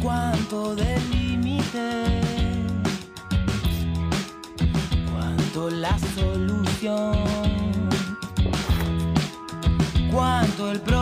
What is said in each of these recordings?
cuánto de límite, cuánto la solución, cuánto el problema,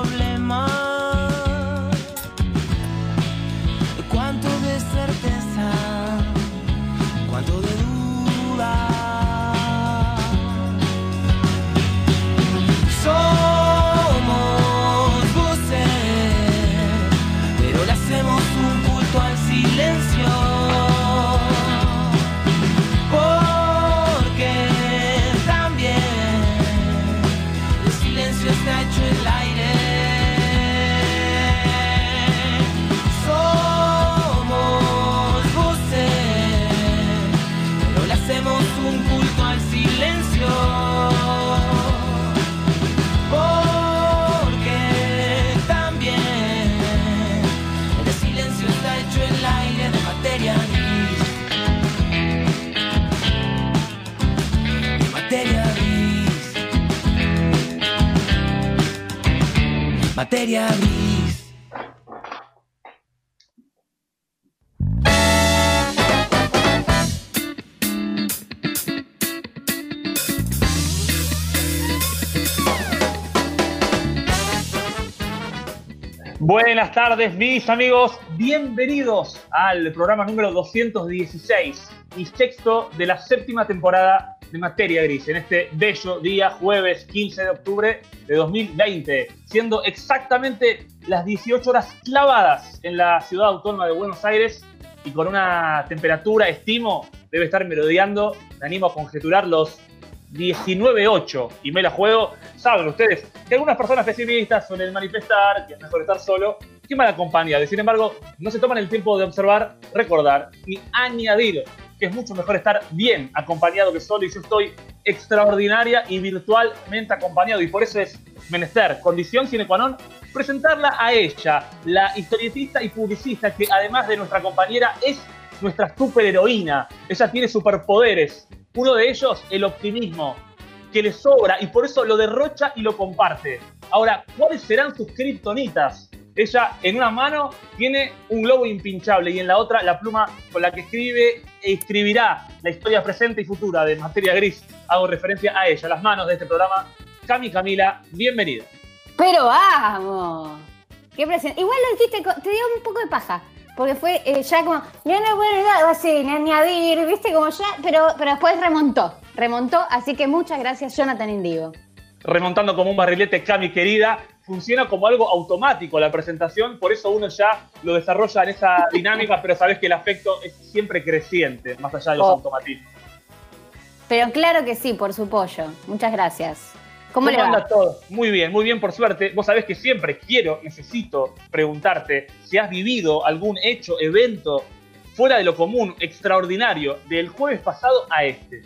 Buenas tardes, mis amigos. Bienvenidos al programa número 216 y sexto de la séptima temporada de Materia Gris en este bello día, jueves 15 de octubre de 2020, siendo exactamente las 18 horas clavadas en la ciudad autónoma de Buenos Aires y con una temperatura, estimo, debe estar merodeando, me animo a conjeturar los 19.8 y me la juego. Saben ustedes que algunas personas pesimistas suelen manifestar que es mejor estar solo que mal acompañado. Y sin embargo, no se toman el tiempo de observar, recordar y añadir que es mucho mejor estar bien acompañado que solo. Y yo estoy extraordinaria y virtualmente acompañado. Y por eso es menester, condición sine qua non, presentarla a ella, la historietista y publicista que además de nuestra compañera es nuestra superheroína. Ella tiene superpoderes. Uno de ellos, el optimismo, que le sobra y por eso lo derrocha y lo comparte. Ahora, ¿cuáles serán sus kriptonitas? Ella en una mano tiene un globo impinchable y en la otra la pluma con la que escribe e escribirá la historia presente y futura de Materia Gris. Hago referencia a ella, las manos de este programa. Cami Camila, bienvenida. Pero vamos. Qué presen- Igual lo dijiste, te dio un poco de paja. Porque fue eh, ya como, no, no, bueno, nada, así, ni añadir, viste, como ya, pero, pero después remontó, remontó, así que muchas gracias, Jonathan Indigo. remontando como un barrilete, Cami querida, funciona como algo automático la presentación, por eso uno ya lo desarrolla en esa dinámica, pero sabes que el afecto es siempre creciente, más allá de los Oh. automatismos. Pero claro que sí, por su pollo. Muchas gracias. ¿Cómo, le anda va? todo? Muy bien, muy bien, por suerte. Vos sabés que siempre quiero, necesito preguntarte si has vivido algún hecho, evento fuera de lo común, extraordinario, del jueves pasado a este.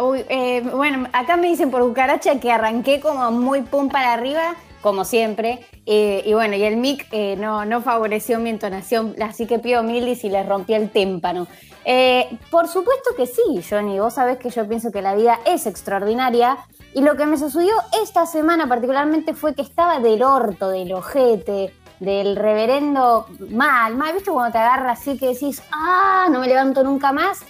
Uy, eh, bueno, acá me dicen por cucaracha que arranqué como muy pum para arriba, como siempre. eh, y bueno, y el mic eh, no, no favoreció mi entonación, así que pido mil y le rompí el témpano. Eh, por supuesto que sí, Johnny. Vos sabés que yo pienso que la vida es extraordinaria. Y lo que me sucedió esta semana particularmente fue que estaba del orto, del ojete, del reverendo mal, mal. ¿Viste cuando te agarra así que decís, ah, no me levanto nunca más?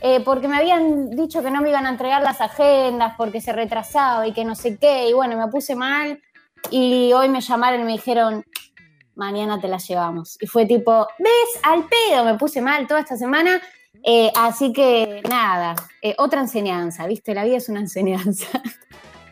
Eh, porque me habían dicho que no me iban a entregar las agendas porque se retrasaba y que no sé qué, y bueno, me puse mal y hoy me llamaron y me dijeron, mañana te las llevamos. Y fue tipo, ¿ves? Al pedo, me puse mal toda esta semana, eh, así que nada, eh, otra enseñanza, ¿viste? La vida es una enseñanza.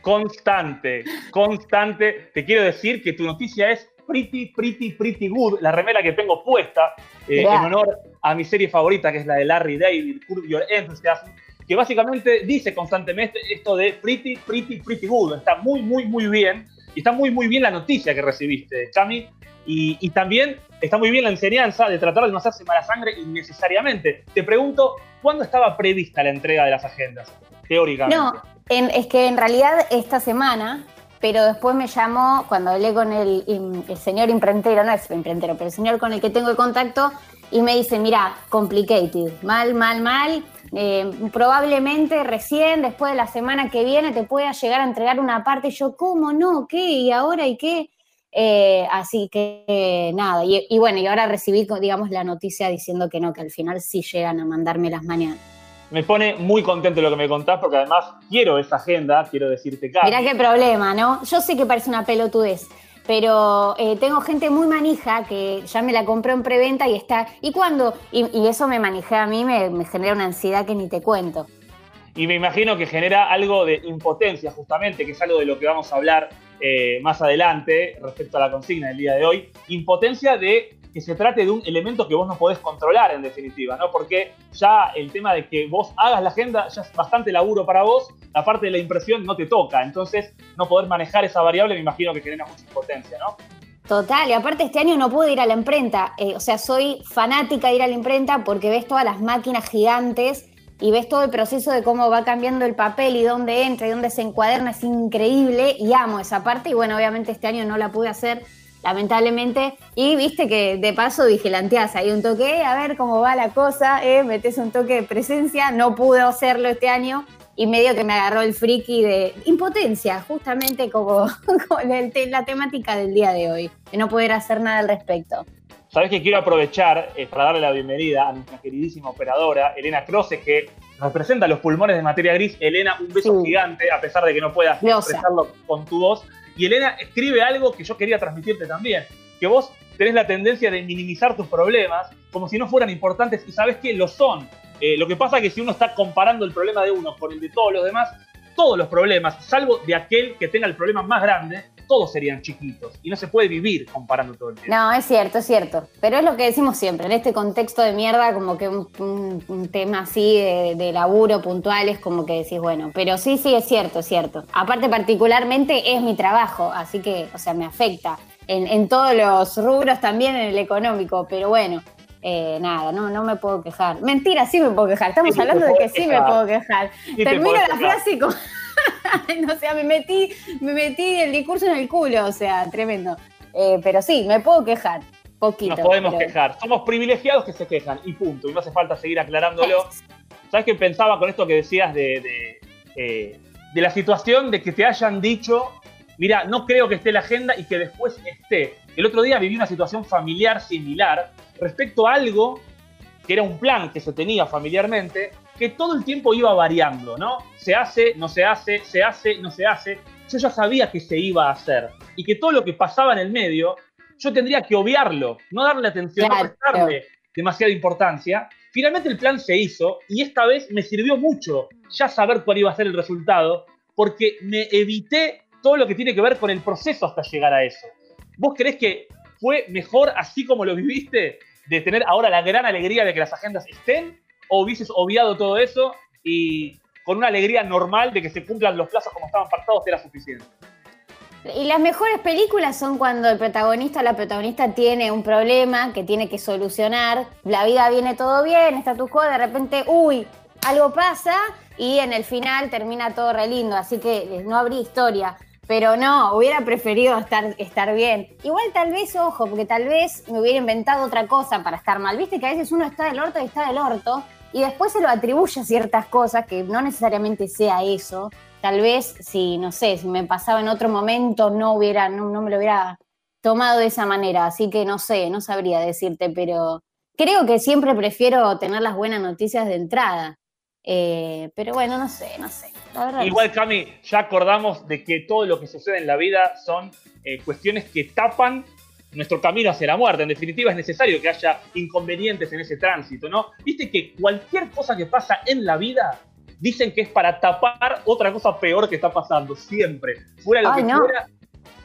Constante, constante. Te quiero decir que tu noticia es pretty, pretty, pretty good. La remera que tengo puesta eh, en honor a mi serie favorita, que es la de Larry David, Curb Your Enthusiasm, que básicamente dice constantemente esto de pretty, pretty, pretty good. Está muy, muy, muy bien. Y está muy, muy bien la noticia que recibiste, Chami. Y, y también está muy bien la enseñanza de tratar de no hacerse mala sangre innecesariamente. Te pregunto, ¿cuándo estaba prevista la entrega de las agendas? Teóricamente. No, en- es que en realidad esta semana, pero después me llamó, cuando hablé con el, el señor imprentero, no es imprentero, pero el señor con el que tengo el contacto, y me dice, mira, complicated, mal, mal, mal, eh, probablemente recién, después de la semana que viene, te pueda llegar a entregar una parte, y yo, ¿cómo no? ¿Qué? ¿Y ahora y qué? Eh, así que nada, y, bueno, y ahora recibí, digamos, la noticia diciendo que no, que al final sí llegan a mandarme las mañanas. Me pone muy contento lo que me contás, porque además quiero esa agenda, quiero decirte, Cami. Mirá qué problema, ¿no? Yo sé que parece una pelotudez, pero eh, tengo gente muy manija que ya me la compró en preventa y está. ¿Y cuándo? Y, eso me manejé a mí, me, me genera una ansiedad que ni te cuento. Y me imagino que genera algo de impotencia, justamente, que es algo de lo que vamos a hablar eh, más adelante respecto a la consigna del día de hoy. Impotencia de que se trate de un elemento que vos no podés controlar en definitiva, ¿no? Porque ya el tema de que vos hagas la agenda ya es bastante laburo para vos, la parte de la impresión no te toca, entonces no poder manejar esa variable me imagino que genera mucha impotencia, ¿no? Total, y aparte este año no pude ir a la imprenta, eh, o sea, soy fanática de ir a la imprenta porque ves todas las máquinas gigantes y ves todo el proceso de cómo va cambiando el papel y dónde entra y dónde se encuaderna, es increíble y amo esa parte y bueno, obviamente este año no la pude hacer, lamentablemente, y viste que de paso vigilanteás ahí un toque, a ver cómo va la cosa, eh, metes un toque de presencia, no pude hacerlo este año y medio que me agarró el friki de impotencia, justamente como, como la temática del día de hoy, de no poder hacer nada al respecto. Sabes que quiero aprovechar eh, para darle la bienvenida a nuestra queridísima operadora, Elena Croce, que representa los pulmones de materia gris. Elena, un beso gigante, a pesar de que no puedas expresarlo con tu voz. Y Elena escribe algo que yo quería transmitirte también, que vos tenés la tendencia de minimizar tus problemas como si no fueran importantes y sabes que lo son. Eh, lo que pasa es que si uno está comparando el problema de uno con el de todos los demás, todos los problemas, salvo de aquel que tenga el problema más grande, todos serían chiquitos y no se puede vivir comparando todo el tiempo. No, es cierto, es cierto. Pero es lo que decimos siempre, en este contexto de mierda, como que un, tema así de, laburo puntual es como que decís, bueno, pero sí, sí, es cierto, es cierto. Aparte, particularmente es mi trabajo, así que, o sea, me afecta. En, todos los rubros también en el económico, pero bueno, eh, nada, no, no me puedo quejar. Mentira, sí me puedo quejar. Estamos hablando de que sí me puedo quejar. Termino la frase con... o sea, me metí, me metí el discurso en el culo, o sea, tremendo. Eh, pero sí, me puedo quejar. Poquito. Nos podemos quejar. Somos privilegiados que se quejan y punto. Y no hace falta seguir aclarándolo. ¿Sabes qué pensaba con esto que decías de, eh, de, la situación de que te hayan dicho, mira, no creo que esté la agenda y que después esté? El otro día viví una situación familiar similar respecto a algo que era un plan que se tenía familiarmente que todo el tiempo iba variando, ¿no? Se hace, no se hace, se hace, no se hace. Yo ya sabía que se iba a hacer y que todo lo que pasaba en el medio, yo tendría que obviarlo, no darle atención, no prestarle demasiada importancia. Finalmente el plan se hizo y esta vez me sirvió mucho ya saber cuál iba a ser el resultado porque me evité todo lo que tiene que ver con el proceso hasta llegar a eso. ¿Vos creés que fue mejor así como lo viviste, de tener ahora la gran alegría de que las agendas estén? o hubieses obviado todo eso y con una alegría normal de que se cumplan los plazos como estaban pactados era suficiente. Y las mejores películas son cuando el protagonista o la protagonista tiene un problema que tiene que solucionar, la vida viene todo bien, está tu quo, de repente, uy, algo pasa y en el final termina todo re lindo, así que no habría historia. Pero no, hubiera preferido estar, estar bien. Igual tal vez, ojo, porque tal vez me hubiera inventado otra cosa para estar mal. Viste que a veces uno está del orto y está del orto, y después se lo atribuye a ciertas cosas que no necesariamente sea eso. Tal vez si, no sé, si me pasaba en otro momento no hubiera, no, me lo hubiera tomado de esa manera. Así que no sé, no sabría decirte, pero creo que siempre prefiero tener las buenas noticias de entrada. Eh, pero bueno, no sé, no sé. Igual, Cami, ya acordamos de que todo lo que sucede en la vida son eh, cuestiones que tapan nuestro camino hacia la muerte. En definitiva, es necesario que haya inconvenientes en ese tránsito, ¿no? Viste que cualquier cosa que pasa en la vida dicen que es para tapar otra cosa peor que está pasando, siempre. Fuera lo que fuera,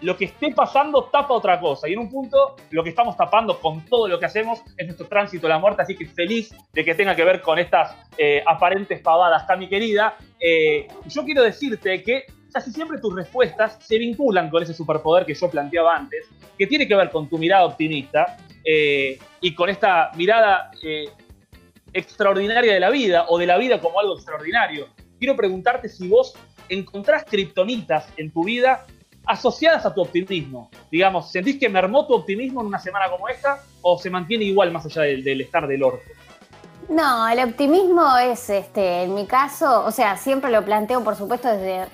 lo que esté pasando tapa otra cosa. Y en un punto, lo que estamos tapando con todo lo que hacemos es nuestro tránsito a la muerte. Así que feliz de que tenga que ver con estas eh, aparentes pavadas, mi querida. Eh, yo quiero decirte que casi siempre tus respuestas se vinculan con ese superpoder que yo planteaba antes, que tiene que ver con tu mirada optimista eh, y con esta mirada eh, extraordinaria de la vida o de la vida como algo extraordinario. Quiero preguntarte si vos encontrás kriptonitas en tu vida asociadas a tu optimismo. Digamos, ¿sentís que mermó tu optimismo en una semana como esta o se mantiene igual más allá del, estar del orto? No, el optimismo es, este, en mi caso, o sea, siempre lo planteo, por supuesto, desde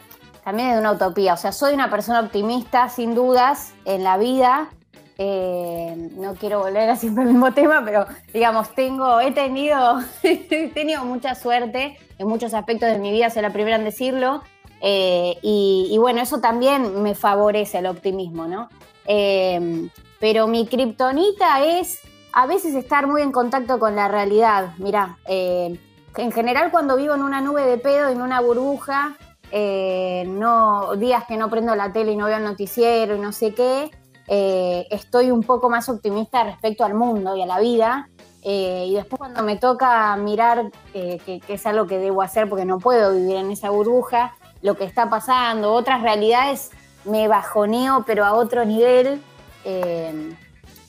también es de una utopía. O sea, soy una persona optimista, sin dudas, en la vida. Eh, no quiero volver a siempre al mismo tema, pero digamos, tengo, he tenido, he tenido mucha suerte en muchos aspectos de mi vida, soy la primera en decirlo. Eh, y, bueno, eso también me favorece el optimismo, ¿no? Eh, pero mi kriptonita es a veces estar muy en contacto con la realidad. Mirá, en general cuando vivo en una nube de pedo, en una burbuja, no, días que no prendo la tele y no veo el noticiero y no sé qué, eh, estoy un poco más optimista respecto al mundo y a la vida. Eh, y después cuando me toca mirar, eh, que, es algo que debo hacer porque no puedo vivir en esa burbuja, lo que está pasando, otras realidades, me bajoneo, pero a otro nivel.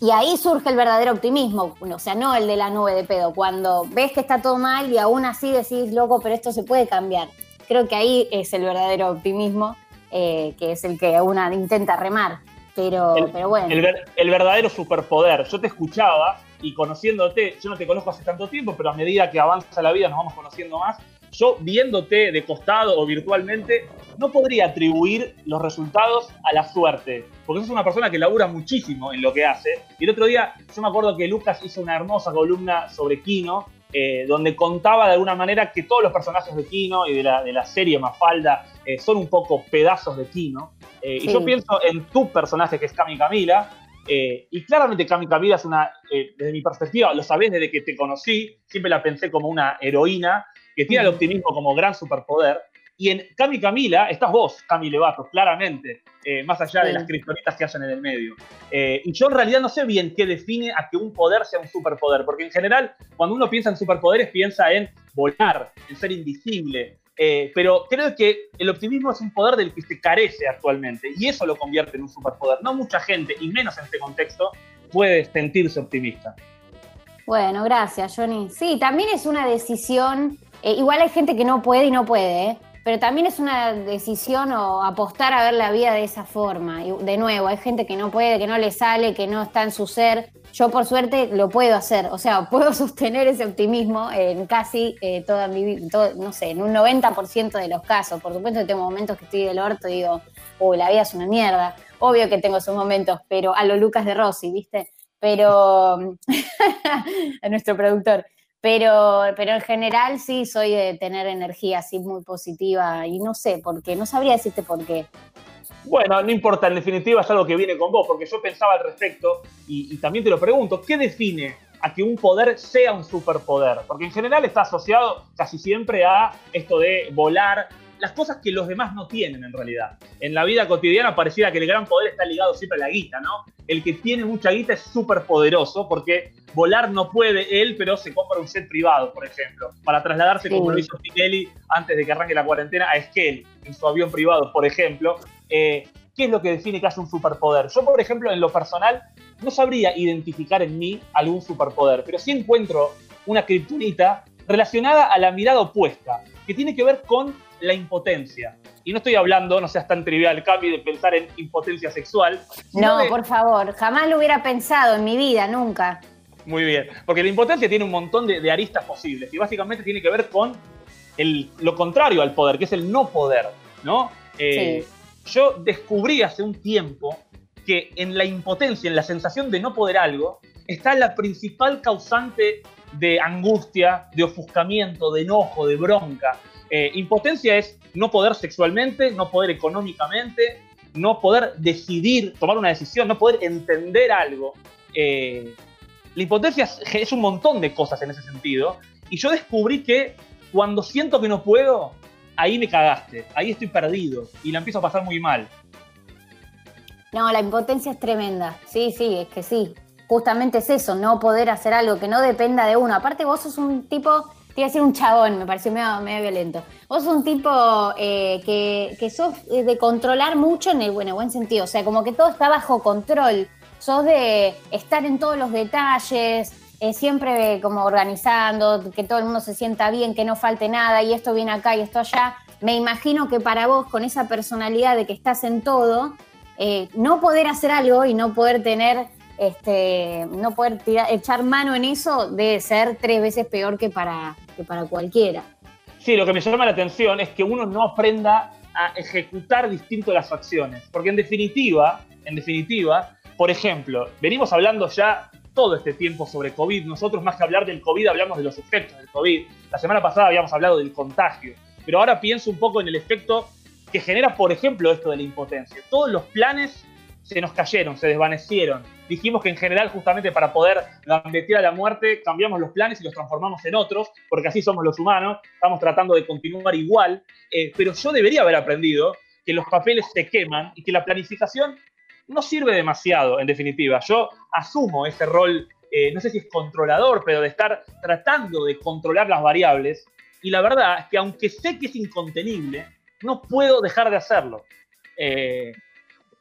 y ahí surge el verdadero optimismo, o sea, no el de la nube de pedo, cuando ves que está todo mal y aún así decís, loco, pero esto se puede cambiar. Creo que ahí es el verdadero optimismo, que es el que una intenta remar. Pero, el, bueno. El, verdadero superpoder. Yo te escuchaba y conociéndote, yo no te conozco hace tanto tiempo, pero a medida que avanza la vida nos vamos conociendo más. Yo viéndote de costado o virtualmente, no podría atribuir los resultados a la suerte, porque sos una persona que labura muchísimo en lo que hace. Y el otro día, yo me acuerdo que Lucas hizo una hermosa columna sobre Kino, eh, donde contaba de alguna manera que todos los personajes de Kino y de la, de la serie Mafalda eh, son un poco pedazos de Kino. Eh, y yo pienso en tu personaje, que es Cami Camila, eh, y claramente Cami Camila es una, eh, desde mi perspectiva, lo sabés desde que te conocí, siempre la pensé como una heroína que tiene el optimismo como gran superpoder. Y en Cami Camila estás vos, Cami Levato, claramente, más allá de las cristalitas que hacen en el medio. y yo en realidad no sé bien qué define a que un poder sea un superpoder, porque en general, cuando uno piensa en superpoderes, piensa en volar, en ser invisible, eh, pero creo que el optimismo es un poder del que se carece actualmente y eso lo convierte en un superpoder. No mucha gente, y menos en este contexto, puede sentirse optimista. Bueno, gracias, Johnny. Sí, también es una decisión. Eh, igual hay gente que no puede y no puede, ¿eh? pero también es una decisión o apostar a ver la vida de esa forma. De nuevo, hay gente que no puede, que no le sale, que no está en su ser. Yo por suerte lo puedo hacer, o sea, puedo sostener ese optimismo en casi eh, toda mi vida, no sé, en un 90% de los casos. Por supuesto que tengo momentos que estoy del orto y digo, uy, la vida es una mierda. Obvio que tengo esos momentos, pero a lo Lucas de Rossi, ¿viste? Pero a nuestro productor. Pero, pero en general sí soy de tener energía así muy positiva y no sé por qué, no sabría decirte por qué. Bueno, no importa, en definitiva es algo que viene con vos, porque yo pensaba al respecto y, y también te lo pregunto, ¿qué define a que un poder sea un superpoder? Porque en general está asociado casi siempre a esto de volar, las cosas que los demás no tienen en realidad. En la vida cotidiana pareciera que el gran poder está ligado siempre a la guita, ¿no? El que tiene mucha guita es súper poderoso porque volar no puede él, pero se compra un jet privado, por ejemplo, para trasladarse como lo hizo antes de que arranque la cuarentena a Esquel, en su avión privado, por ejemplo. Eh, ¿Qué es lo que define que hace un superpoder? Yo, por ejemplo, en lo personal, no sabría identificar en mí algún superpoder, pero sí encuentro una criptonita relacionada a la mirada opuesta, que tiene que ver con la impotencia. Y no estoy hablando, no seas tan trivial, Cami, de pensar en impotencia sexual. No, por favor, jamás lo hubiera pensado en mi vida, nunca. Muy bien, porque la impotencia tiene un montón de, aristas posibles y básicamente tiene que ver con el, lo contrario al poder, que es el no poder, ¿no? Eh, yo descubrí hace un tiempo que en la impotencia, en la sensación de no poder algo, está la principal causante de angustia, de ofuscamiento, de enojo, de bronca. Eh, impotencia es no poder sexualmente, no poder económicamente, no poder decidir, tomar una decisión, no poder entender algo. Eh, la impotencia es, un montón de cosas en ese sentido. Y yo descubrí que cuando siento que no puedo, ahí me cagaste, ahí estoy perdido y la empiezo a pasar muy mal. No, la impotencia es tremenda. Sí, sí, es que sí. Justamente es eso, no poder hacer algo que no dependa de uno. Aparte, vos sos un tipo te iba a decir un chabón, me pareció medio, violento. Vos sos un tipo eh, que, que, sos de controlar mucho en el bueno, buen sentido. O sea, como que todo está bajo control. Sos de estar en todos los detalles, eh, siempre como organizando, que todo el mundo se sienta bien, que no falte nada, y esto viene acá y esto allá. Me imagino que para vos, con esa personalidad de que estás en todo, eh, no poder hacer algo y no poder tener este, no poder echar mano en eso debe ser tres veces peor que para, para cualquiera. Sí, lo que me llama la atención es que uno no aprenda a ejecutar distinto las acciones. Porque en definitiva, en definitiva, por ejemplo, venimos hablando ya todo este tiempo sobre COVID. Nosotros más que hablar del COVID hablamos de los efectos del COVID. La semana pasada habíamos hablado del contagio. Pero ahora pienso un poco en el efecto que genera, por ejemplo, esto de la impotencia. Todos los planes se nos cayeron, se desvanecieron. Dijimos que en general, justamente para poder gambetear a la muerte, cambiamos los planes y los transformamos en otros, porque así somos los humanos, estamos tratando de continuar igual. Eh, pero yo debería haber aprendido que los papeles se queman y que la planificación no sirve demasiado, en definitiva. Yo asumo ese rol, eh, no sé si es controlador, pero de estar tratando de controlar las variables. Y la verdad es que aunque sé que es incontenible, no puedo dejar de hacerlo. Eh,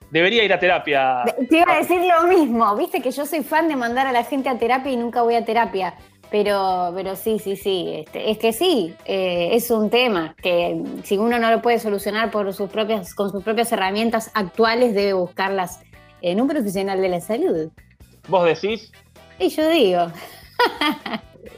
debería ir a terapia. Te iba a decir lo mismo, viste que yo soy fan de mandar a la gente a terapia y nunca voy a terapia. Pero, pero sí, sí, sí. Este, es que sí, eh, es un tema que si uno no lo puede solucionar por sus propias, con sus propias herramientas actuales, debe buscarlas en un profesional de la salud. ¿Vos decís? Y yo digo.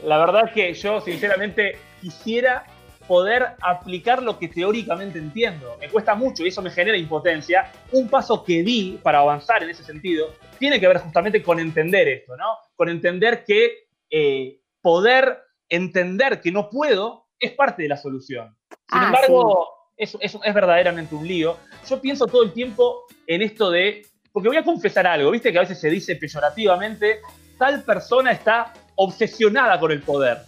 la verdad es que yo, sinceramente, quisiera poder aplicar lo que teóricamente entiendo. Me cuesta mucho y eso me genera impotencia. Un paso que di para avanzar en ese sentido tiene que ver justamente con entender esto, ¿no? Con entender que eh, poder entender que no puedo es parte de la solución. Sin ah, embargo, eso, es verdaderamente un lío. Yo pienso todo el tiempo en esto de, porque voy a confesar algo, viste que a veces se dice peyorativamente, tal persona está obsesionada con el poder.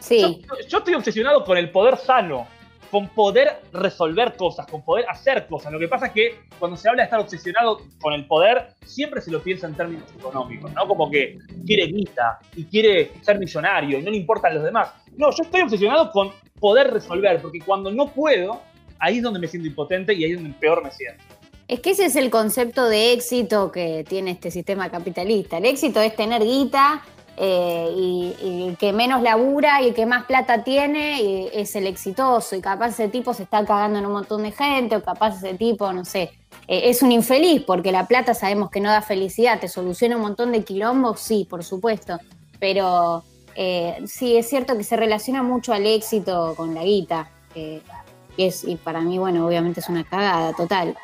Sí. yo estoy obsesionado con el poder sano, con poder resolver cosas, con poder hacer cosas. Lo que pasa es que cuando se habla de estar obsesionado con el poder, siempre se lo piensa en términos económicos, ¿no? Como que quiere guita y quiere ser millonario y no le importan los demás. No, yo estoy obsesionado con poder resolver, porque cuando no puedo, ahí es donde me siento impotente y ahí es donde peor me siento. Es que ese es el concepto de éxito que tiene este sistema capitalista. El éxito es tener guita, eh, y, el que menos labura y el que más plata tiene es el exitoso y capaz ese tipo se está cagando en un montón de gente o capaz ese tipo, no sé, eh, es un infeliz porque la plata sabemos que no da felicidad, te soluciona un montón de quilombos, sí, por supuesto, pero eh, sí, es cierto que se relaciona mucho al éxito con la guita, y, es, y para mí, bueno, obviamente es una cagada total.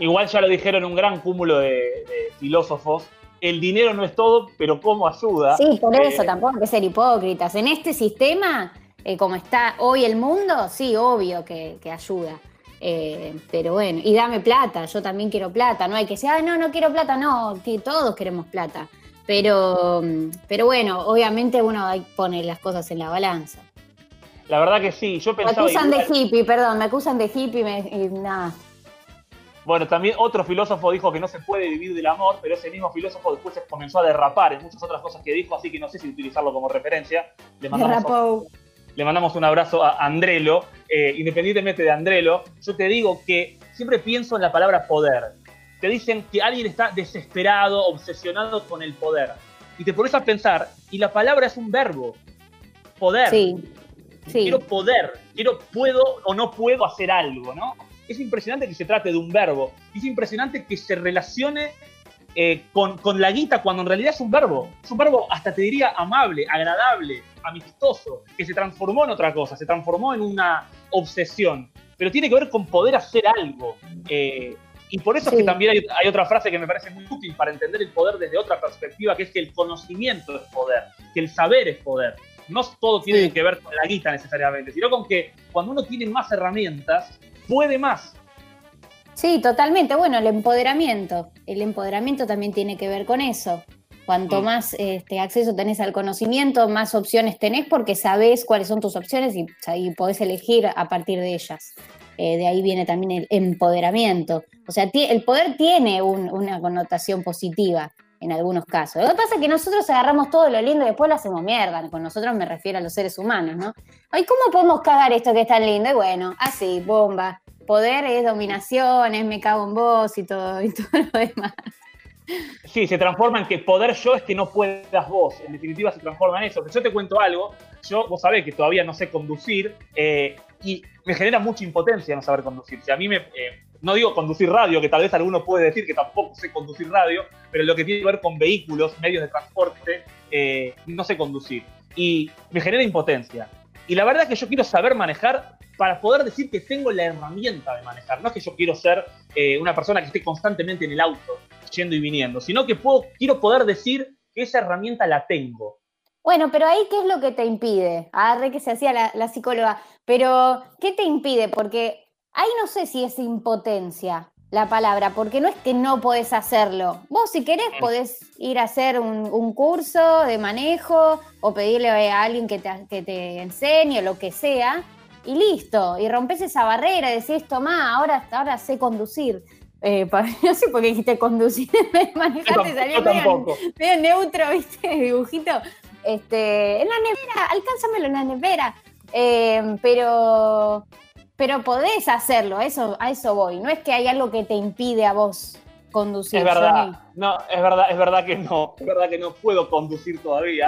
Igual ya lo dijeron un gran cúmulo de filósofos el dinero no es todo, pero cómo ayuda. Sí, por eso eh, tampoco hay que ser hipócritas. En este sistema, eh, como está hoy el mundo, sí, obvio que, ayuda. Eh, pero bueno, y dame plata, yo también quiero plata, no hay que decir, ah, no, no quiero plata, no, todos queremos plata. Pero, pero bueno, obviamente uno pone las cosas en la balanza. La verdad que sí, yo pensaba... Me acusan de hippie, perdón, me acusan de hippie y nada. Bueno, también otro filósofo dijo que no se puede vivir del amor, pero ese mismo filósofo después comenzó a derrapar en muchas otras cosas que dijo, así que no sé si utilizarlo como referencia. Le mandamos, un, le mandamos un abrazo a Andrelo. Eh, independientemente de Andrelo, yo te digo que siempre pienso en la palabra poder. Te dicen que alguien está desesperado, obsesionado con el poder. Y te pones a pensar, y la palabra es un verbo. Poder. Sí. sí. Quiero poder, quiero, puedo o no puedo hacer algo, ¿no? Es impresionante que se trate de un verbo. Es impresionante que se relacione eh, con, la guita cuando en realidad es un verbo. Es un verbo, hasta te diría, amable, agradable, amistoso, que se transformó en otra cosa, se transformó en una obsesión. Pero tiene que ver con poder hacer algo. Eh, y por eso es que también hay, otra frase que me parece muy útil para entender el poder desde otra perspectiva, que es que el conocimiento es poder, que el saber es poder. No todo tiene que ver con la guita necesariamente, sino con que cuando uno tiene más herramientas, puede más. Sí, totalmente. Bueno, el empoderamiento. El empoderamiento también tiene que ver con eso. Cuanto mm. más este, acceso tenés al conocimiento, más opciones tenés porque sabés cuáles son tus opciones y, podés elegir a partir de ellas. Eh, de ahí viene también el empoderamiento. O sea, el poder tiene una connotación positiva en algunos casos. Lo que pasa es que nosotros agarramos todo lo lindo y después lo hacemos mierda. Con nosotros me refiero a los seres humanos, ¿no? Ay, ¿cómo podemos cagar esto que es tan lindo? Y bueno, así, bomba. Poder es dominación, es me cago en vos y todo, y todo lo demás. Sí, se transforma en que poder yo es que no puedas vos. En definitiva, se transforma en eso. yo te cuento algo. Yo, vos sabés que todavía no sé conducir eh, y me genera mucha impotencia no saber conducir. Si a mí me, eh, no digo conducir radio, que tal vez alguno puede decir que tampoco sé conducir radio, pero lo que tiene que ver con vehículos, medios de transporte, eh, no sé conducir. Y me genera impotencia. Y la verdad es que yo quiero saber manejar para poder decir que tengo la herramienta de manejar. No es que yo quiero ser eh, una persona que esté constantemente en el auto, yendo y viniendo, sino que puedo, quiero poder decir que esa herramienta la tengo. Bueno, pero ahí, ¿qué es lo que te impide? Agarré que se hacía la psicóloga, pero ¿qué te impide? Porque ahí no sé si es impotencia la palabra, porque no es que no podés hacerlo. Vos si querés podés ir a hacer un, curso de manejo o pedirle a alguien que te, que te enseñe o lo que sea, y listo, y rompes esa barrera y decís, tomá, ahora, ahora sé conducir. Eh, no sé por qué dijiste conducir, manejarte salió medio, medio, neutro, ¿viste? Dibujito. Este, en la nevera, alcánzamelo en la nevera. Eh, pero pero podés hacerlo, eso, a eso voy. No es que hay algo que te impide a vos conducir. Es verdad, no, es verdad, es verdad que no, es verdad que no puedo conducir todavía.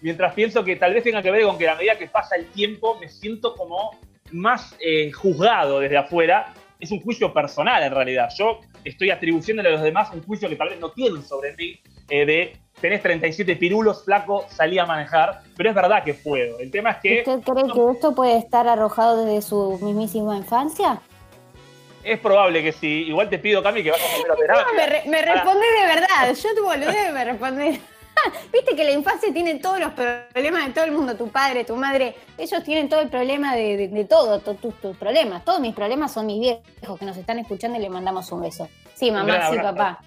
Mientras, pienso, que tal vez tenga que ver con que a medida que pasa el tiempo me siento como más eh, juzgado desde afuera. Es un juicio personal en realidad. Yo estoy atribuyéndole a los demás un juicio que tal vez no tienen sobre mí eh, de tenés 37 pirulos, flaco, salí a manejar, pero es verdad que puedo. El tema es que... ¿Usted cree que esto puede estar arrojado desde su mismísima infancia? Es probable que sí. Igual te pido, Cami, que vayas a terapia. No, me, me responde de verdad. Yo tu boludez me responde. Viste que la infancia tiene todos los problemas de todo el mundo, tu padre, tu madre, ellos tienen todo el problema de, de, todo, tus problemas. Todos mis problemas son mis viejos que nos están escuchando y le mandamos un beso. Sí, mamá, sí, papá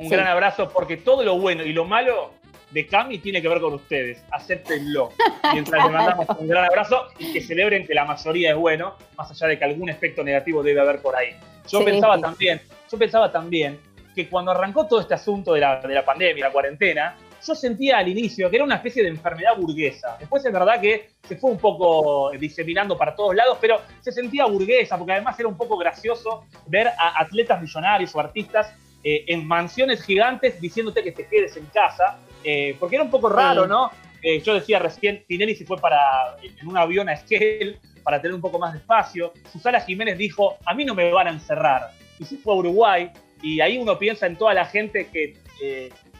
un gran abrazo porque todo lo bueno y lo malo de Cami tiene que ver con ustedes. Acéptenlo. Mientras le mandamos un gran abrazo y que celebren que la mayoría es bueno, más allá de que algún aspecto negativo debe haber por ahí. Yo pensaba también, yo pensaba también que cuando arrancó todo este asunto de la, de la pandemia, la cuarentena, yo sentía al inicio que era una especie de enfermedad burguesa. Después es verdad que se fue un poco diseminando para todos lados, pero se sentía burguesa, porque además era un poco gracioso ver a atletas millonarios o artistas eh, en mansiones gigantes diciéndote que te quedes en casa, eh, porque era un poco raro, ¿no? Eh, yo decía recién, Tinelli se fue para, en un avión a Esquel para tener un poco más de espacio. Susana Jiménez dijo, a mí no me van a encerrar. Y se fue a Uruguay, y ahí uno piensa en toda la gente que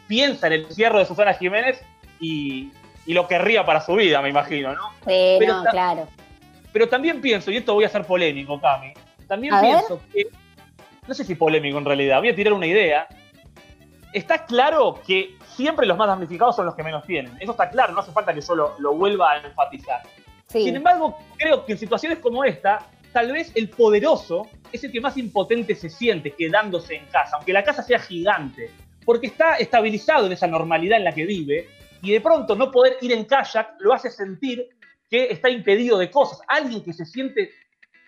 piensa en el cierre de Susana Jiménez y, lo querría para su vida, me imagino, ¿no? pero, claro. Pero también pienso, y esto voy a ser polémico, Cami, también pienso que no sé si polémico en realidad, voy a tirar una idea. Está claro que siempre los más damnificados son los que menos tienen. Eso está claro, no hace falta que yo lo, vuelva a enfatizar. Sin embargo, creo que en situaciones como esta, tal vez el poderoso es el que más impotente se siente quedándose en casa, aunque la casa sea gigante, porque está estabilizado en esa normalidad en la que vive y de pronto no poder ir en kayak lo hace sentir que está impedido de cosas. Alguien que se siente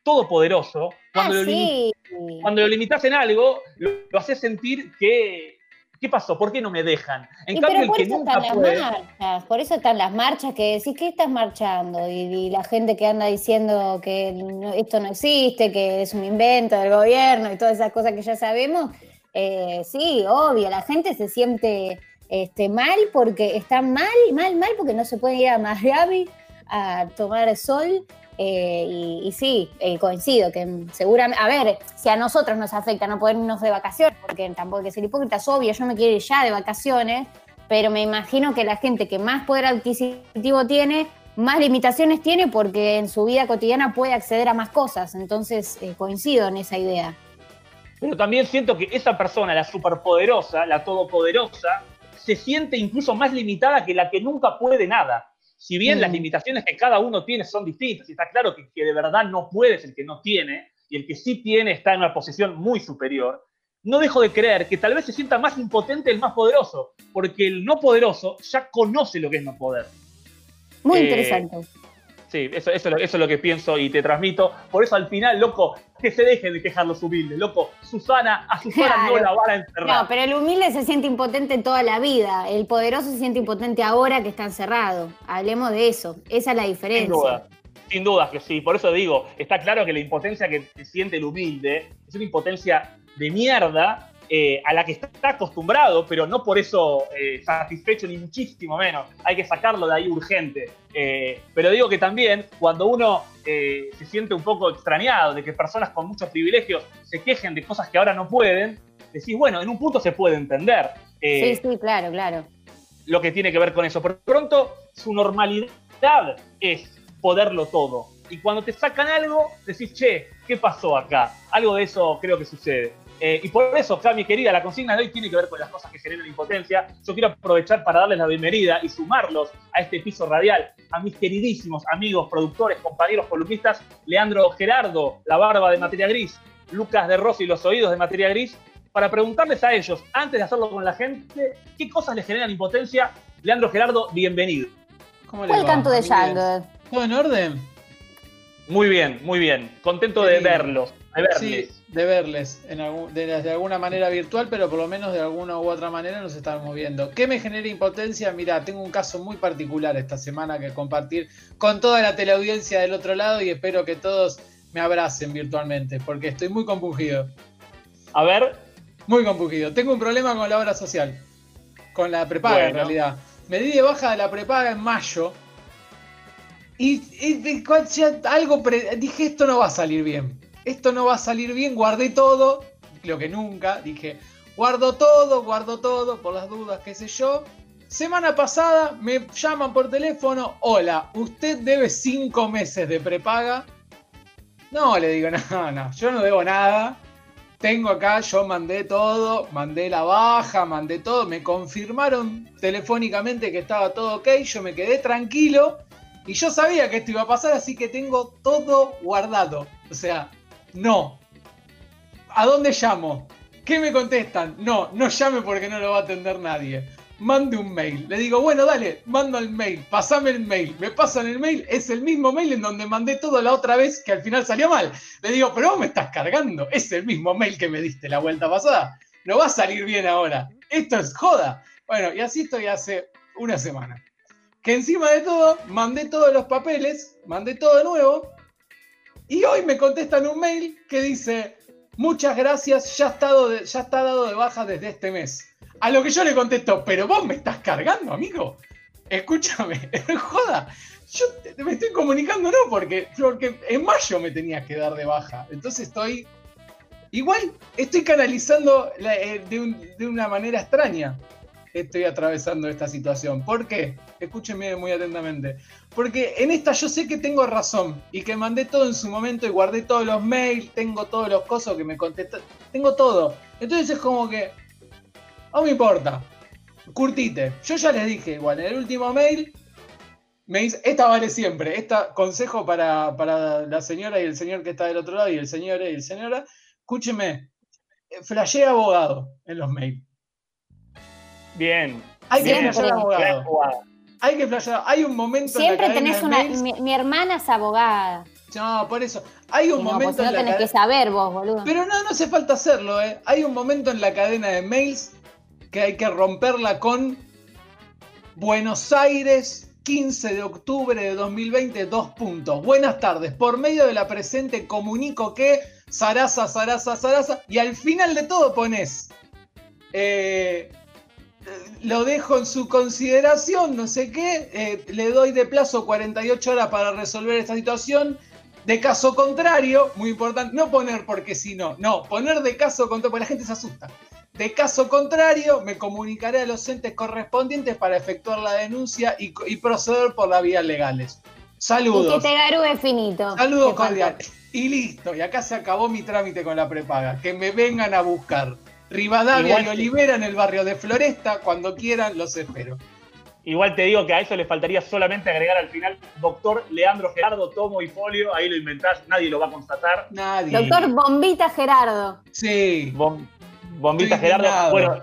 todopoderoso, cuando, ah, lo, cuando lo limitas en algo, lo, haces sentir que, ¿qué pasó? ¿Por qué no me dejan? En cambio, por el que eso nunca están las marchas, por eso están las marchas que decís, ¿qué estás marchando? Y, la gente que anda diciendo que esto no existe, que es un invento del gobierno y todas esas cosas que ya sabemos, eh, sí, obvio, la gente se siente este, mal porque está mal, mal, mal porque no se puede ir a Miami a tomar sol eh, y, sí, eh, coincido, que seguramente, a ver, si a nosotros nos afecta no poder irnos de vacaciones, porque tampoco hay que ser hipócritas, obvio, yo me quiero ir ya de vacaciones, pero me imagino que la gente que más poder adquisitivo tiene, más limitaciones tiene porque en su vida cotidiana puede acceder a más cosas, entonces eh, coincido en esa idea. Pero también siento que esa persona, la superpoderosa, la todopoderosa, se siente incluso más limitada que la que nunca puede nada si bien las mm. limitaciones que cada uno tiene son distintas, y está claro que, que de verdad no puede es el que no tiene, y el que sí tiene está en una posición muy superior, no dejo de creer que tal vez se sienta más impotente el más poderoso, porque el no poderoso ya conoce lo que es no poder. Muy eh, interesante. Sí, eso, eso, es lo que pienso y te transmito. Por eso al final, loco, que se dejen de quejar los humildes, loco. Susana, a Susana no la van a encerrar. No, pero el humilde se siente impotente toda la vida. El poderoso se siente impotente ahora que está encerrado. Hablemos de eso. Esa es la diferencia. Sin duda. Sin duda que sí. Por eso digo, está claro que la impotencia que siente el humilde es una impotencia de mierda eh, a la que está acostumbrado, pero no por eso eh, satisfecho ni muchísimo menos. Hay que sacarlo de ahí urgente. Eh, pero digo que también cuando uno se siente un poco extrañado de que personas con muchos privilegios se quejen de cosas que ahora no pueden, decís, bueno, en un punto se puede entender. sí, sí, claro, claro. Lo que tiene que ver con eso. Por pronto, su normalidad es poderlo todo. Y cuando te sacan algo, decís, che, ¿qué pasó acá? Algo de eso creo que sucede. Eh, y por eso, mi querida, la consigna de hoy tiene que ver con las cosas que generan impotencia. Yo quiero aprovechar para darles la bienvenida y sumarlos a este piso radial a mis queridísimos amigos, productores, compañeros, columnistas, Leandro Gerardo, la barba de materia gris, Lucas de Rossi, los oídos de materia gris, para preguntarles a ellos, antes de hacerlo con la gente, qué cosas les generan impotencia. Leandro Gerardo, bienvenido. ¿Cómo le canto de Yango? ¿Todo en orden? Muy bien, muy bien. Contento de verlos, de verles. Sí, de verles, de, alguna manera virtual, pero por lo menos de alguna u otra manera nos estamos viendo. ¿Qué me genera impotencia? Mira, tengo un caso muy particular esta semana que compartir con toda la teleaudiencia del otro lado y espero que todos me abracen virtualmente, porque estoy muy compungido. A ver. Muy compungido. Tengo un problema con la obra social, con la prepaga en realidad. Me di de baja de la prepaga en mayo y, algo dije, esto no va a salir bien. Esto no va a salir bien, guardé todo, lo que nunca, dije, guardo todo, guardo todo, por las dudas, qué sé yo. Semana pasada me llaman por teléfono, hola, usted debe cinco meses de prepaga. No, le digo, no, no, yo no debo nada. Tengo acá, yo mandé todo, mandé la baja, mandé todo, me confirmaron telefónicamente que estaba todo ok, yo me quedé tranquilo y yo sabía que esto iba a pasar, así que tengo todo guardado. O sea, no. ¿A dónde llamo? ¿Qué me contestan? No, no llame porque no lo va a atender nadie. Mande un mail. Le digo, bueno, dale, mando el mail, pasame el mail. Me pasan el mail, es el mismo mail en donde mandé todo la otra vez que al final salió mal. Le digo, pero vos me estás cargando. Es el mismo mail que me diste la vuelta pasada. No va a salir bien ahora. Esto es joda. Bueno, y así estoy hace una semana que encima de todo mandé todos los papeles, mandé todo de nuevo, y hoy me contestan un mail que dice, muchas gracias, ya, ya está dado de baja desde este mes. A lo que yo le contesto, pero vos me estás cargando, amigo. Escúchame, joda. Yo me estoy comunicando, no, porque, porque en mayo me tenías que dar de baja. Entonces estoy. Igual estoy canalizando eh, de una manera extraña estoy atravesando esta situación. ¿Por qué? Escúchenme muy atentamente. Porque en esta yo sé que tengo razón y que mandé todo en su momento y guardé todos los mails, tengo todos los cosas que me contestan, tengo todo. Entonces es como que, no me importa, curtite. Yo ya les dije, igual, en el último mail me dice, esta vale siempre, esta consejo para, para la señora y el señor que está del otro lado y el señor y el señora, escúcheme, flashé abogado en los mails. Bien. Hay que flashear abogado. Hay que flashear. Hay un momento Siempre en la tenés una. Mi, hermana es abogada. No, por eso. Hay un momento. Pues, no tenés que saber vos, boludo. Pero no, no hace falta hacerlo, ¿eh? Hay un momento en la cadena de mails que hay que romperla con Buenos Aires, 15 de octubre de 2020, dos puntos. Buenas tardes. Por medio de la presente comunico que Sarasa, Sarasa, Sarasa. Y al final de todo pones. Eh, lo dejo en su consideración, no sé qué, eh, le doy de plazo 48 horas para resolver esta situación. De caso contrario, muy importante, no poner porque si no, no, poner de caso contrario, porque la gente se asusta. De caso contrario, me comunicaré a los entes correspondientes para efectuar la denuncia y, proceder por las vías legales. Saludos. Y que te garúe finito. Saludos cordiales. Y listo, y acá se acabó mi trámite con la prepaga. Que me vengan a buscar. Rivadavia y Olivera en el barrio de Floresta. Cuando quieran, los espero. Igual te digo que a eso le faltaría solamente agregar al final doctor Leandro Gerardo, tomo y folio, ahí lo inventás, nadie lo va a constatar. Nadie. Doctor Bombita Gerardo. Sí. Bombita Gerardo. Bueno,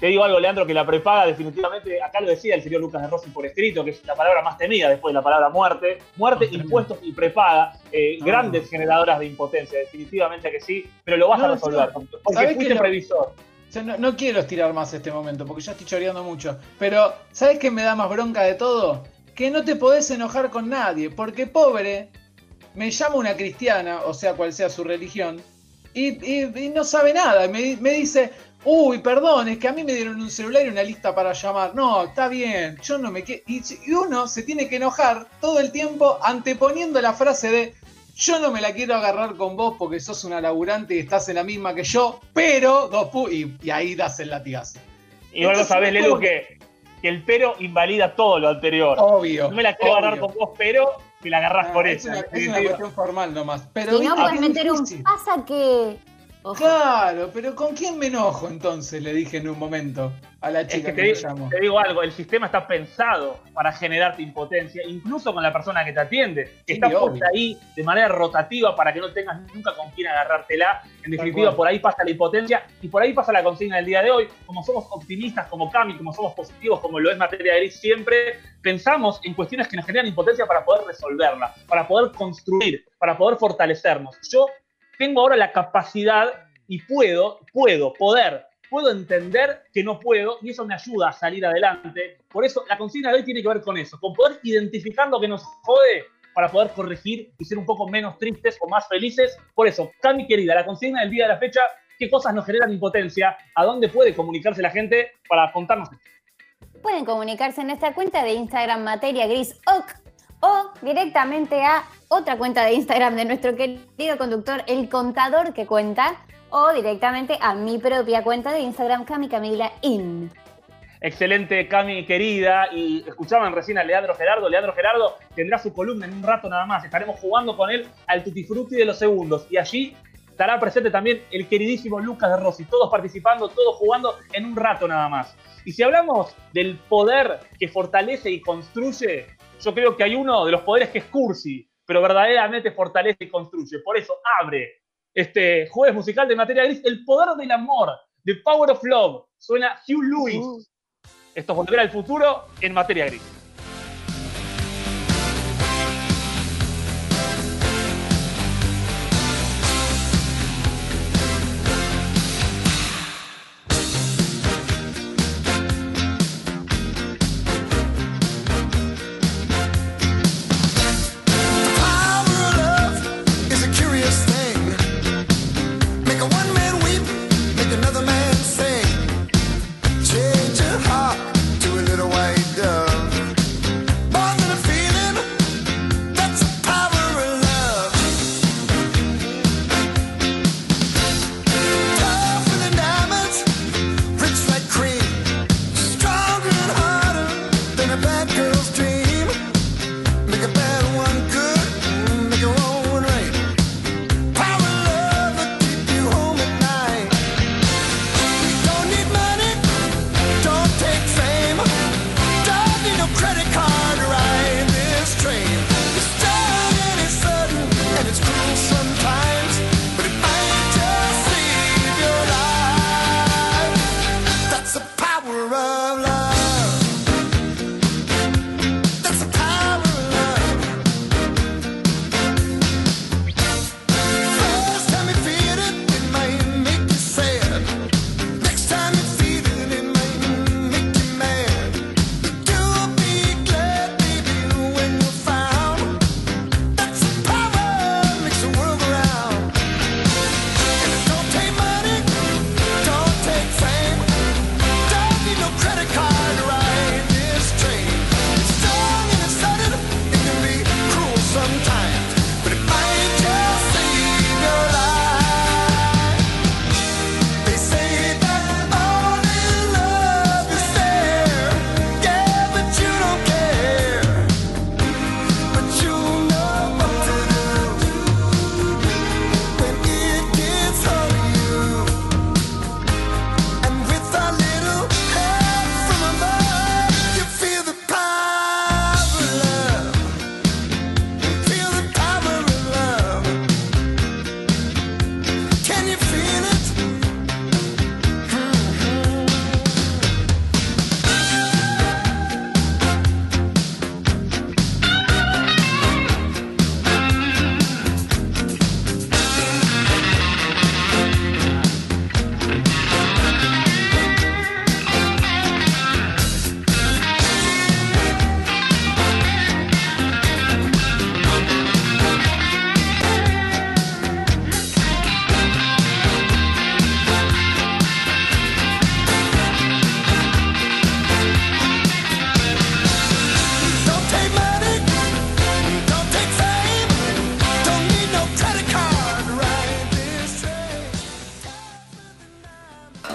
te digo algo, Leandro, que la prepaga definitivamente, acá lo decía el señor Lucas de Rossi por escrito, que es la palabra más temida después de la palabra muerte. Muerte, impuestos y prepaga, eh, ah. grandes generadoras de impotencia, definitivamente que sí, pero lo vas a resolver, porque fuiste previsor. no, quiero estirar más este momento, porque ya estoy choreando mucho, pero ¿sabes qué me da más bronca de todo? Que no te podés enojar con nadie, porque pobre, me llama una cristiana, o sea, cual sea su religión, y, no sabe nada, me, me dice Uy, perdón, es que a mí me dieron un celular y una lista para llamar. No, está bien, yo no me quiero. Y, uno se tiene que enojar todo el tiempo anteponiendo la frase de yo no me la quiero agarrar con vos porque sos una laburante y estás en la misma que yo, pero dos y, y ahí das el latigazo. Y vos lo sabés, Lelu, que que el pero invalida todo lo anterior. Obvio. No me la quiero obvio. agarrar con vos, pero que la agarrás Ah, por es, una, en es una definitiva. cuestión formal nomás. Pero Si no, puedes qué meter un pasa que. Ojo. Claro, pero ¿con quién me enojo entonces? Le dije en un momento a la Es chica que que, te me digo, llamó. te digo algo, el sistema está pensado para generarte impotencia, incluso con la persona que te atiende, que Sí, está obvio. puesta ahí de manera rotativa para que no tengas nunca con quién agarrártela. En definitiva, por ahí pasa la impotencia y por ahí pasa la consigna del día de hoy. Como somos optimistas, como Cami, como somos positivos, como lo es materia gris siempre, pensamos en cuestiones que nos generan impotencia para poder resolverla, para poder construir, para poder fortalecernos. Yo tengo ahora la capacidad y puedo, puedo, poder, puedo entender que no puedo y eso me ayuda a salir adelante. Por eso la consigna de hoy tiene que ver con eso, con poder identificar lo que nos jode para poder corregir y ser un poco menos tristes o más felices. Por eso, Cami querida, la consigna del día de la fecha, ¿qué cosas nos generan impotencia? ¿A dónde puede comunicarse la gente para contarnos? Pueden comunicarse en nuestra cuenta de Instagram Materia Gris directamente a otra cuenta de Instagram de nuestro querido conductor, El Contador que cuenta, o directamente a mi propia cuenta de Instagram, Cami Camila In. Excelente, Cami querida. Y escuchaban recién a Leandro Gerardo. Leandro Gerardo tendrá su columna en un rato nada más. Estaremos jugando con él al Tutti Frutti de los segundos. Y allí estará presente también el queridísimo Lucas de Rossi. Todos participando, todos jugando en un rato nada más. Y si hablamos del poder que fortalece y construye, yo creo que hay uno de los poderes que es cursi, pero verdaderamente fortalece y construye. Por eso abre este jueves musical de materia gris, El poder del amor, The Power of Love. Suena Hugh Lewis. Esto es Volver al Futuro en materia gris.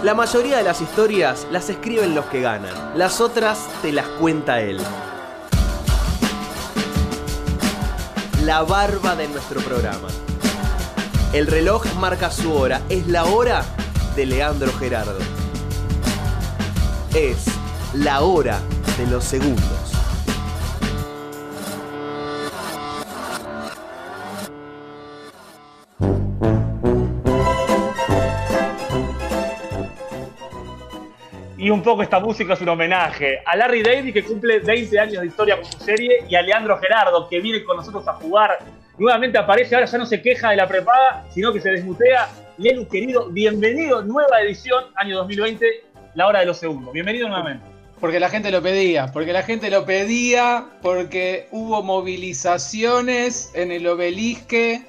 La mayoría de las historias las escriben los que ganan, las otras te las cuenta él. La barba de nuestro programa. El reloj marca su hora, es la hora de Leandro Gerardo. Es la hora de los segundos. Y un poco esta música es un homenaje a Larry David, que cumple 20 años de historia con su serie, y a Leandro Gerardo, que viene con nosotros a jugar. Nuevamente aparece, ahora ya no se queja de la prepaga, sino que se desmutea. Lelu, querido, bienvenido, nueva edición, año 2020, la hora de los segundos. Bienvenido nuevamente. Porque la gente lo pedía, porque la gente lo pedía, porque hubo movilizaciones en el obelisque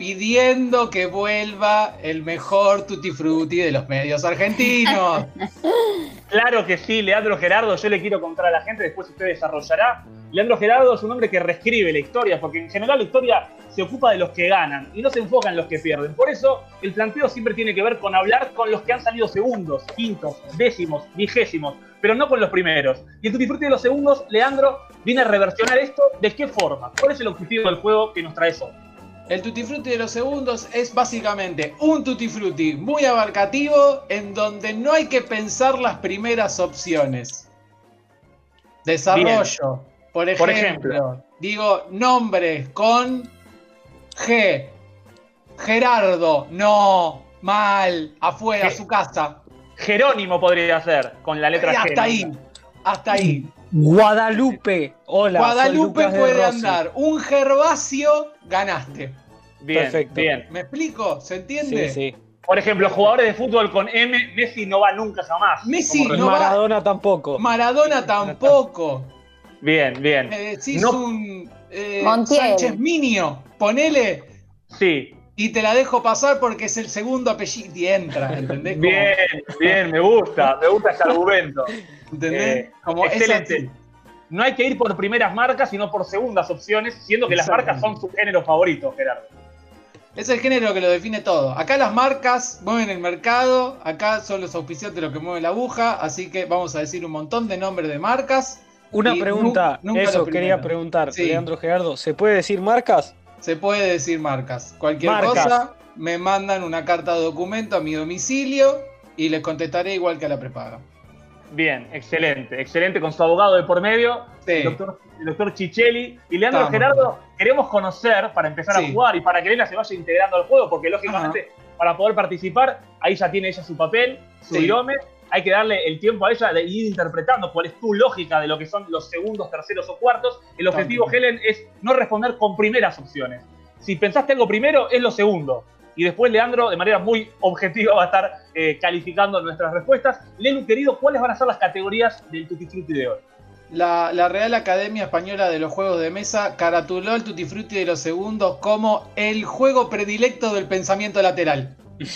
pidiendo que vuelva el mejor Tutti Frutti de los medios argentinos. Claro que sí, Leandro Gerardo, yo le quiero contar a la gente, después usted desarrollará. Leandro Gerardo es un hombre que reescribe la historia, porque en general la historia se ocupa de los que ganan y no se enfoca en los que pierden. Por eso el planteo siempre tiene que ver con hablar con los que han salido segundos, quintos, décimos, vigésimos, pero no con los primeros. Y el Tutti Frutti de los segundos, Leandro, viene a reversionar esto. ¿De qué forma? ¿Cuál es el objetivo del juego que nos trae hoy? El Tutti Frutti de los segundos es básicamente un Tutti Frutti muy abarcativo en donde no hay que pensar las primeras opciones. Desarrollo. Por ejemplo, Por ejemplo. digo nombres con G. Gerardo, no, mal, afuera, su casa. Jerónimo podría ser, con la letra Y G. hasta ahí, hasta ahí. Guadalupe. Hola. soy Guadalupe puede Rossi. andar. Un Gervasio, ganaste. Bien, Perfecto. bien. ¿Me explico? ¿Se entiende? Sí, sí. Por ejemplo, jugadores de fútbol con M, Messi no va nunca jamás. Messi no va. Maradona tampoco. Maradona tampoco. Bien, bien. Me decís No- un eh. Sánchez Minio, ponele Sí, y te la dejo pasar porque es el segundo apellido y entra, ¿entendés? Como- bien, bien, me gusta, me gusta ese argumento. ¿Entendés? Eh, Como es excelente. No hay que ir por primeras marcas, sino por segundas opciones, siendo que las marcas son su género favorito, Gerardo. Es el género que lo define todo. Acá las marcas mueven el mercado, acá son los auspiciantes los que mueven la aguja, así que vamos a decir un montón de nombres de marcas. Una pregunta, nu- nunca eso lo quería preguntar, Sí. Leandro Gerardo. ¿Se puede decir marcas? Se puede decir marcas. Cualquier Marcas. cosa, me mandan una carta de documento a mi domicilio y les contestaré igual que a la prepaga. Bien, excelente, excelente con su abogado de por medio, Sí. el doctor, el doctor Chichelli. Y Leandro Estamos. Gerardo, queremos conocer para empezar Sí. a jugar y para que Elena se vaya integrando al juego, porque lógicamente para poder participar, ahí ya tiene ella su papel, su Sí. idioma, hay que darle el tiempo a ella de ir interpretando cuál es tu lógica de lo que son los segundos, terceros o cuartos. El objetivo, También. Helen, es no responder con primeras opciones. Si pensaste algo primero, es lo segundo. Y después Leandro, de manera muy objetiva, va a estar eh, calificando nuestras respuestas. Lelu, querido, ¿cuáles van a ser las categorías del Tutti Frutti de hoy? La, la Real Academia Española de los Juegos de Mesa caratuló el Tutti Frutti de los segundos como el juego predilecto del pensamiento lateral.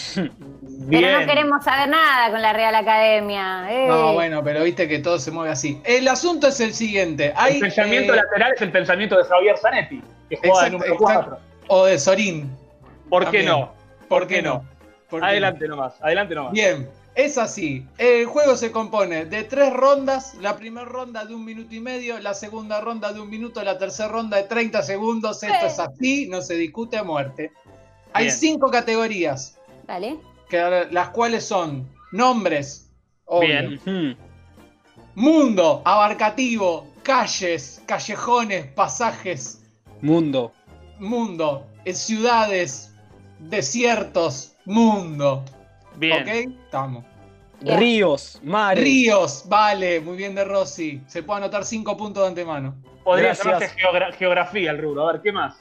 Pero no queremos saber nada con la Real Academia. eh. No, bueno, pero viste que todo se mueve así. El asunto es el siguiente. Hay, el pensamiento eh, lateral es el pensamiento de Javier Zanetti, que juega Exacto, número exacto. 4. o de Sorín. ¿Por qué no? ¿Por qué no? ¿Por qué Adelante nomás, adelante nomás. Bien, es así. El juego se compone de tres rondas. La primera ronda de un minuto y medio, la segunda ronda de un minuto, la tercera ronda de 30 segundos. Esto Eh. es así, no se discute a muerte. Hay Bien. cinco categorías, Dale. que, las cuales son nombres, obvio, Bien. Mundo, abarcativo, calles, callejones, pasajes, Mundo. mundo, eh, ciudades, desiertos, mundo. Bien. ¿Ok? Estamos. Ríos, mares. Ríos, vale, muy bien de Rossi. Se puede anotar 5 puntos de antemano. Podría llamarse geogra- geografía el rubro. A ver, ¿qué más?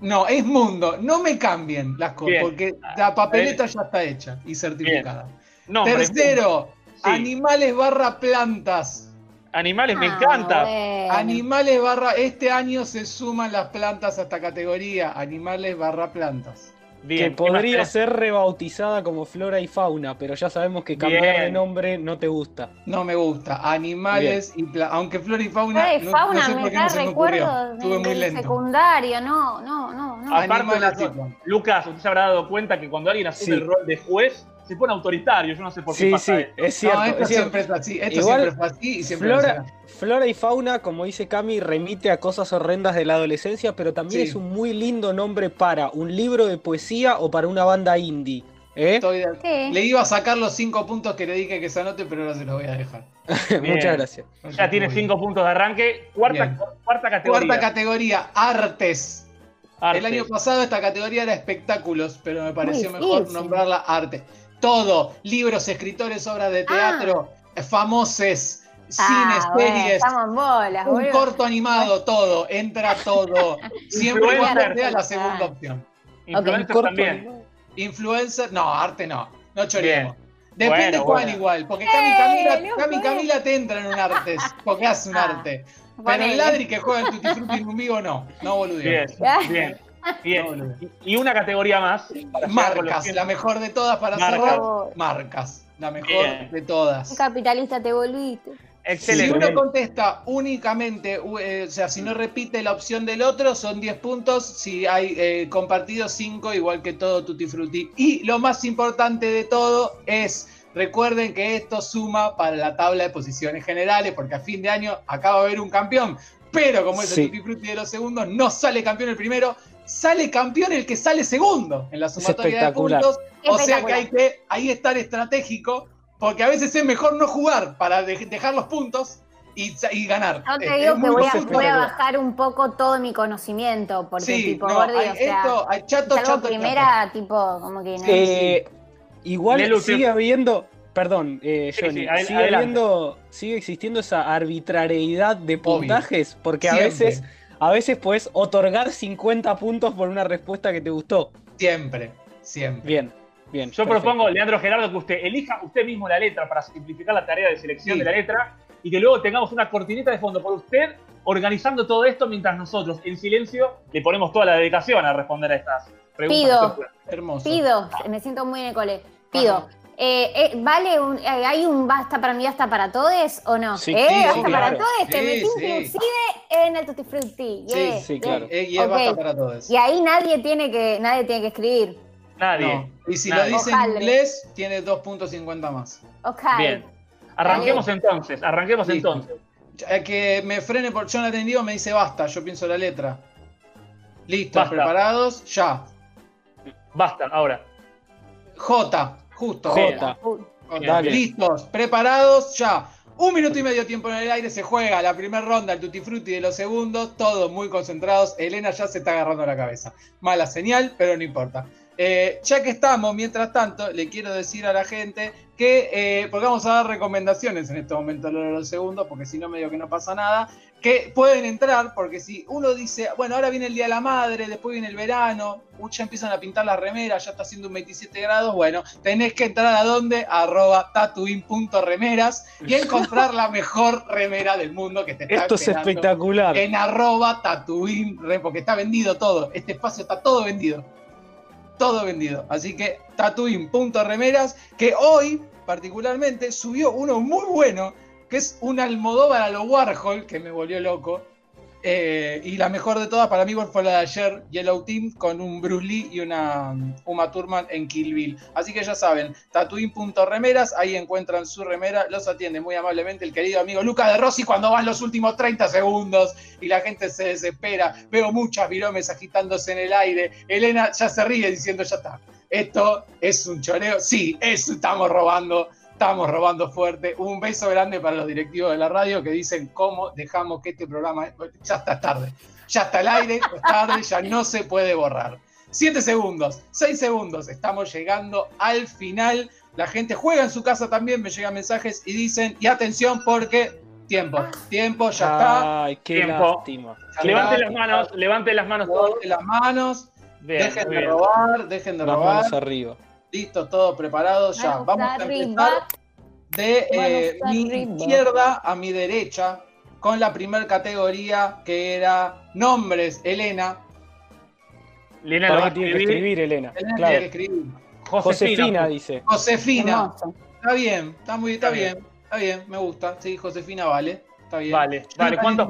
No, es mundo. No me cambien las cosas, Bien. porque la papeleta ya está hecha y certificada. Nombre, Tercero, Sí. animales barra plantas. Animales, me Ah, encanta. bueno. Animales barra. Este año se suman las plantas a esta categoría. Animales barra plantas. Bien. que ¿qué más podría ser rebautizada como flora y fauna, pero ya sabemos que cambiar de nombre no te gusta. No me gusta. Animales y plantas. Aunque flora y fauna. Flora y no- no, fauna sé me da no recuerdos Estuve muy lento. secundario, no, no, no, no. Aparte de. Lucas, usted se habrá dado cuenta que cuando alguien asume Sí. el rol de juez, se pone autoritario, yo no sé por qué Sí, pasa sí, esto. es cierto. no, esto es cierto. siempre es así. Esto Igual, siempre fue así y siempre Flora, flora y fauna, como dice Cami, remite a cosas horrendas de la adolescencia, pero también Sí. es un muy lindo nombre para un libro de poesía o para una banda indie. ¿eh? Estoy de- Sí. Le iba a sacar los cinco puntos que le dije que se anote, pero ahora se los voy a dejar. Muchas gracias. Ya tiene cinco puntos de arranque. Cuarta, cuarta categoría. Cuarta categoría, artes. Arte. El año pasado esta categoría era espectáculos, pero me pareció Muy mejor difícil. nombrarla arte. Todo, libros, escritores, obras de teatro, famoses, Ah, cines, bueno, series, Estamos en bolas, un boludo. corto animado, todo, entra todo. Siempre y cuando Influencer. sea la segunda opción. Influencers Corto también. Influencer, no, arte no, no choremos. Depende Bueno, cuál bueno. igual, porque Cami Eh, Camila, Cami te entra en un arte, porque hace un Ah, arte. Pero el ladri que juega en Tutti Frutti en un vivo no, no boludeo. bien, bien. No. Y una categoría más. Marcas, la mejor de todas para Marcas. cerrar. Marcas, la mejor Bien. de todas. capitalista te volviste. Si Excelente. uno contesta únicamente, eh, o sea, si no repite la opción del otro, son 10 puntos. Si hay eh, compartido 5, igual que todo Tutti Frutti. Y lo más importante de todo es, recuerden que esto suma para la tabla de posiciones generales, porque a fin de año acaba de haber un campeón. Pero como es Sí. el Tutti Frutti de los segundos, no sale campeón el primero, sale campeón el que sale segundo en la sumatoria de espectacular. puntos. O sea que hay que ahí estar estratégico, porque a veces es mejor no jugar para de- dejar los puntos y, y ganar. Yo te Es- digo es que voy a, fácil. voy a bajar un poco todo mi conocimiento, porque Sí, tipo, no, Gordi, hay o sea, esto, hay chato, chato, primera, tipo, como que no. Eh, igual Lelu, sigue habiendo, perdón, eh, Johnny, sí, sigue habiendo, sigue existiendo esa arbitrariedad de puntajes, porque a veces, a veces puedes otorgar 50 puntos por una respuesta que te gustó. Siempre, siempre. Bien, bien. Yo perfecto. propongo, Leandro Gerardo, que usted elija usted mismo la letra para simplificar la tarea de selección Sí. de la letra y que luego tengamos una cortinita de fondo por usted organizando todo esto mientras nosotros, en silencio, le ponemos toda la dedicación a responder a estas preguntas. Pido. Hermoso. Pido, me siento muy en el cole. Pido. Ajá. Eh, eh, ¿Vale un, eh, hay un basta para mí, basta para todos o no? Sí, ¿Eh? sí, basta sí, para claro. todos, te Sí, metí sí. inclusive en el Tutti Frutti. yeah, sí, yeah. claro. Eh, y es basta para todos. Y ahí nadie tiene que, nadie tiene que escribir. Nadie. No. Y si Nadie. lo dice Ojalá. en inglés, tiene 2.50 más. Ok. Bien. Arranquemos entonces, arranquemos Listo. entonces. Que me frene por John atendido me dice basta, yo pienso la letra. Listo, Basta. preparados, ya. Basta, ahora. J, justo. J. Dale. Listos, preparados, ya. Un minuto y medio tiempo en el aire, se juega la primera ronda, el Tutti Frutti de los segundos, todos muy concentrados. Elena ya se está agarrando la cabeza. Mala señal, pero no importa. Eh, ya que estamos, mientras tanto, le quiero decir a la gente que, eh, porque vamos a dar recomendaciones en este momento a los segundos, porque si no, medio que no pasa nada, que pueden entrar, porque si uno dice, bueno, ahora viene el Día de la Madre, después viene el verano, uh, ya empiezan a pintar las remeras, ya está haciendo un 27 grados, bueno, tenés que entrar a donde, arroba tatuin.remeras y encontrar la mejor remera del mundo que te está Esto es espectacular. en arroba tatuin, porque está vendido todo, este espacio está todo vendido, todo vendido, así que tatuin.remeras, que hoy particularmente subió uno muy bueno, que es un Almodóvar a lo Warhol, que me volvió loco. Eh, y la mejor de todas para mí fue la de ayer, Yellow Team, con un Bruce Lee y una um, Uma Thurman en Kill. Así que ya saben, tatuin.remeras, ahí encuentran su remera, los atiende muy amablemente el querido amigo Luca de Rossi cuando van los últimos 30 segundos y la gente se desespera. Veo muchas viromes agitándose en el aire. Elena ya se ríe diciendo, ya está, esto es un choreo. Sí, eso estamos robando estamos robando fuerte. Un beso grande para los directivos de la radio que dicen cómo dejamos que este programa. Ya está tarde. Ya está al aire, es tarde, ya no se puede borrar. Siete segundos, seis segundos. Estamos llegando al final. La gente juega en su casa también, me llegan mensajes y dicen, y atención porque tiempo, tiempo, ya está. Ay, qué Tiempo. lástima. Está. las manos, levanten las manos todos. Levanten las manos, Bien, dejen de bien. robar, dejen de Las robar. manos arriba. Listo, todo preparado ya. Manos Vamos a arriba. empezar de eh, mi arriba. izquierda a mi derecha con la primera categoría que era nombres. Elena. Lina lo va ¿Para a qué tiene que escribir. escribir, Elena? Elena Claro. tiene que escribir. Josefina. Josefina dice. Josefina. Está bien, está muy, está Está bien. bien. Está bien, me gusta. Sí, Josefina vale. Está bien. Vale, vale. ¿Cuántos,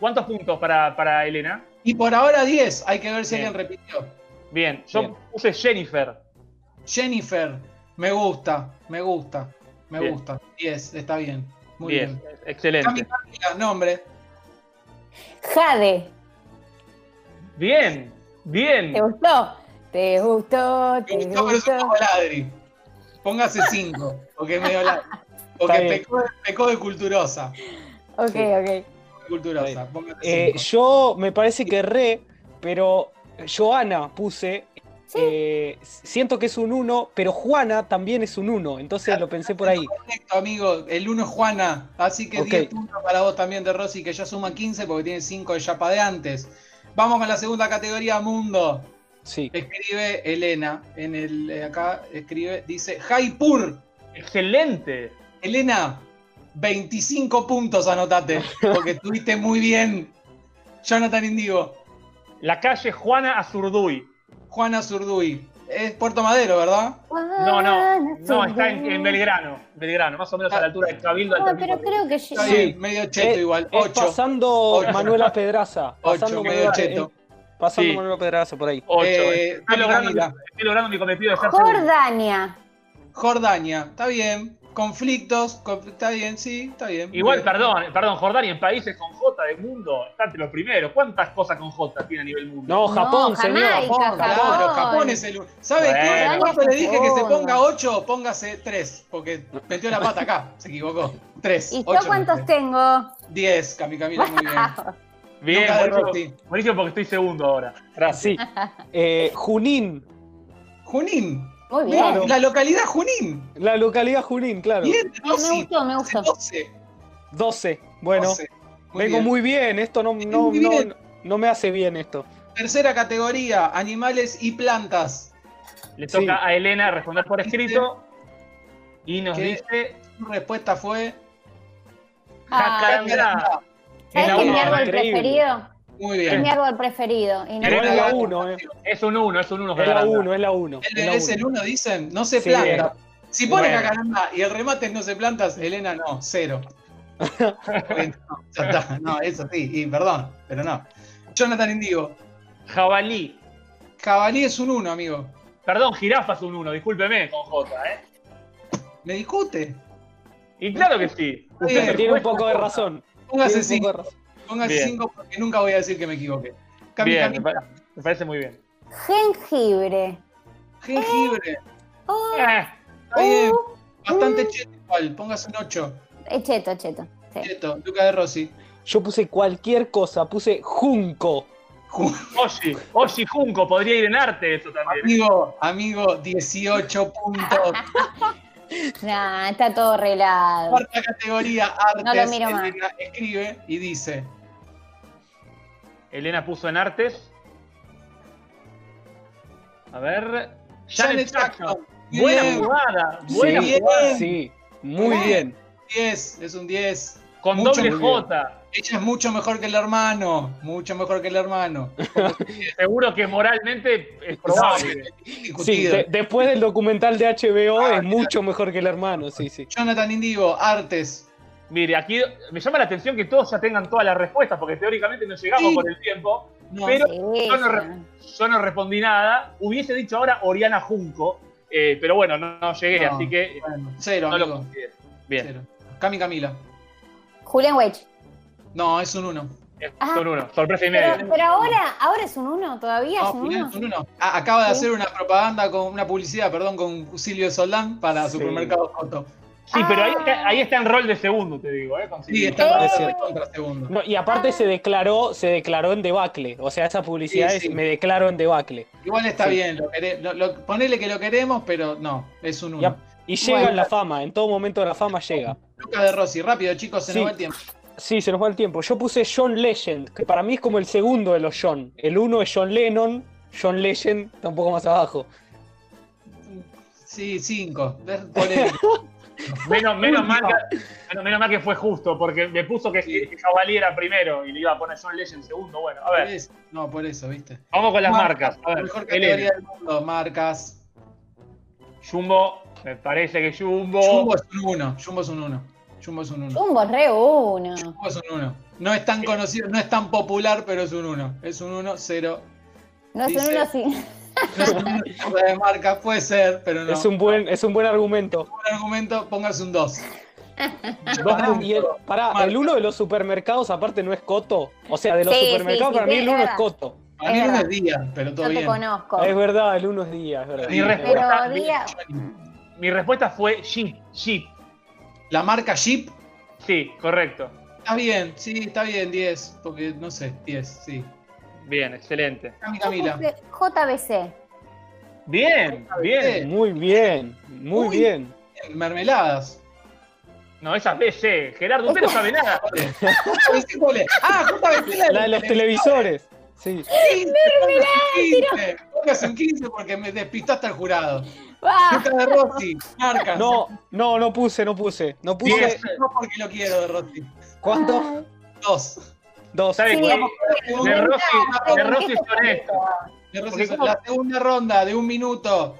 cuántos puntos para, para Elena? Y por ahora 10. Hay que ver si Bien. alguien repitió. Bien, yo Bien. puse Jennifer. Jennifer. Me gusta, me gusta, me Bien. gusta. 10, está bien. Muy bien, bien. excelente. Nombre. Jade, Bien, bien. ¿te gustó? ¿Te gustó? Me ¿Te gustó, pero es un gustó? poco ladri. Póngase 5, porque es medio ladri. Porque pecó, pecó de culturosa. Ok, ok. Culturosa. Eh, yo me parece que erré, pero Joana puse. eh, siento que es un 1, pero Juana también es un 1, entonces lo pensé por ahí. Correcto, amigo. El 1 es Juana. Así que Ok. 10 puntos para vos también de Rosy, que ya suma 15 porque tiene 5 de Yapa de antes. Vamos con la segunda categoría, Mundo. Sí. Escribe Elena. En el eh, acá escribe, dice Jaipur. Excelente. Elena, 25 puntos anotate, porque estuviste muy bien. Jonathan Indigo, La calle Juana Azurduy. Juana Zurduy. Es Puerto Madero, ¿verdad? No, no, no, está en, en Belgrano. Belgrano, más o menos a la altura del Cabildo Ah, Alternativo. pero creo que Sí. bien, medio cheto Es- igual. Es 8. pasando Ocho. Manuela Pedraza. Ocho, Pasando, medio Manuela, cheto. eh, pasando Sí. Manuela Pedraza por ahí. Ocho. Eh, estoy, logrando, Camila. estoy logrando mi cometido de ser. Jordania. Jordania, está bien. Conflictos, conf- está bien, sí, está bien. Igual, Bien. perdón, perdón, Jordania en países con J del mundo está entre los primeros. ¿Cuántas cosas con J tiene a nivel mundo? No, Japón, No, señor. Japón, claro, Japón. Japón es el. ¿Sabe Bueno. qué? Cuando le dije que se ponga 8, póngase 3, porque metió la pata acá, se equivocó. 3. ¿Y yo cuántos tengo? 10, Cami Camila, muy bien. Bien, buenísimo, buenísimo porque estoy segundo ahora. Gracias. Sí. Eh, Junín. Junín. Muy bien. La localidad Junín. La localidad Junín, claro. Bien, Me gustó, me gustó. 12. 12. Bueno, 12. Muy vengo bien. muy bien. Esto no, no, Muy no, bien. no me hace bien esto. Tercera categoría, animales y plantas. Le toca Sí. a Elena responder por escrito. Y nos ¿Qué? dice. Su respuesta fue Ah, Jacarandá. ¿Sabes qué es mi árbol increíble. preferido? Muy Es bien. mi árbol preferido. Y no Pero es la 1, eh. Es un 1, es un 1. Es la 1, es la 1. El- es el 1, dicen, no se Sí. planta. Si pone Bueno. jacarandá y el remate es no se plantas, Elena no, cero. Bueno, ya está. No, eso sí, y perdón, pero no. Jonathan Indigo, Jabalí. jabalí es un 1, amigo. Perdón, jirafa es un 1, discúlpeme con J, ¿eh? ¿Me discute? Y claro que sí. bien. Usted Tiene un poco de razón. Póngase Tiene un poco 5, Bien. 5 porque nunca voy a decir que me equivoqué. Cami, Bien, Cami, me, pa- me parece muy bien. Jengibre. jengibre. Oh, Eh, Está bien. uh, Bastante cheto igual, póngase un 8. es cheto, cheto. Sí. Cheto, Luca de Rossi. Yo puse cualquier cosa, puse junco. Oshi, Oshi Junco, podría ir en arte eso también. Amigo, amigo, 18 puntos. Nah, está todo arreglado. Cuarta categoría, artes. No lo miro más. Elena escribe y dice. Elena puso en artes. A ver. Janet Janet Jackson. Jackson. Bien. Buena jugada, buena Sí. jugada. Sí, muy Muy bien. 10, es un 10. Con Mucho doble bien. J. Ella es mucho mejor que el hermano. Mucho mejor que el hermano. Seguro que moralmente es probable. Sí, de- después del documental de HBO es mucho mejor que el hermano, sí, sí. Jonathan Indigo, artes. Mire, aquí me llama la atención que todos ya tengan todas las respuestas, porque teóricamente no llegamos Sí. por el tiempo. No, Pero Sí, yo no, yo respondí nada. Hubiese dicho ahora Oriana Junco, eh, pero bueno, no, no llegué, No. así que bueno, cero, no lo. Bien, Cero. Cami Camila. Julián Weich. No, es un 1. es- Ah. son uno, sorpresa y Pero, media. pero ahora, ahora es un uno, todavía No, es un Julián uno. es un 1. acaba de Sí. hacer una propaganda con una publicidad, perdón, con Silvio Soldán para Sí. Supermercado Coto. Sí, pero ahí, Ah. está- ahí está en rol de segundo, te digo, ¿eh? Con Sí, Silvio. está para Es de contra segundo. No, y aparte se declaró, se declaró en debacle. O sea, esa publicidad Sí, es sí. me declaro en debacle. Igual está Sí. bien, lo quere- lo- lo- ponele que lo queremos, pero no, es un 1. Ya. Y llega Bueno. en la fama, en todo momento la fama llega. Lucas de Rossi, rápido chicos, se Sí. nos va el tiempo. Sí, se nos va el tiempo. Yo puse John Legend, que para mí es como el segundo de los John. El uno es John Lennon, John Legend está un poco más abajo. Sí, 5. Polémico. Menos, menos, mal que, menos, menos mal que fue justo, porque me puso que, Sí. que Jabalí era primero y le iba a poner John Legend segundo. Bueno, a Por ver, eso- No, por eso, ¿viste? vamos con las marcas. A La ver, mejor categoría del mundo, marcas. Jumbo, me parece que Jumbo. Jumbo es un 1. Jumbo es un 1. Jumbo es un 1. Jumbo re uno. Jumbo es un 1. No es tan conocido, no es tan popular, pero es un 1. Es un 1, 0. No es un Dice- uno sí. No es una mierda de marca, puede ser, pero no. Es un buen, es un buen argumento. buen argumento, póngase un 2. Dos- y el, pará, el uno de los supermercados aparte no es coto. O sea, de los Sí, supermercados sí, para mí el es uno es verdad. coto. Para mí Es verdad. es día, pero todo No te bien. conozco. Es verdad, el uno es día, es verdad. Mi respuesta, Pero día. mi respuesta fue Jeep. Jeep. La marca Jeep, Sí, correcto. está bien, sí, está bien, 10, porque no sé, 10, sí. Bien, excelente. Camila. JBC. Bien, bien. Muy bien, muy Uy. bien. Mermeladas. No, esa es BC. Gerardo, usted no sabe nada. Ah, JBC la, La de los televisores. Sí. 15, póngase un 15. Póngase un 15 porque me despistaste al jurado. ¡Ah! De Rossi, marcas. No, no, no puse, no puse. No puse. Diez. No porque lo quiero de Rossi. ¿Cuánto? Dos. Dos. ¿Sabe Sí, qué? De Rossi, de Rossi ¿Qué es te honesto. De Rossi, como- La segunda ronda de un minuto.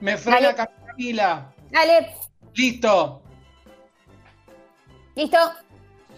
Me frena. Camila. Dale, Listo. listo.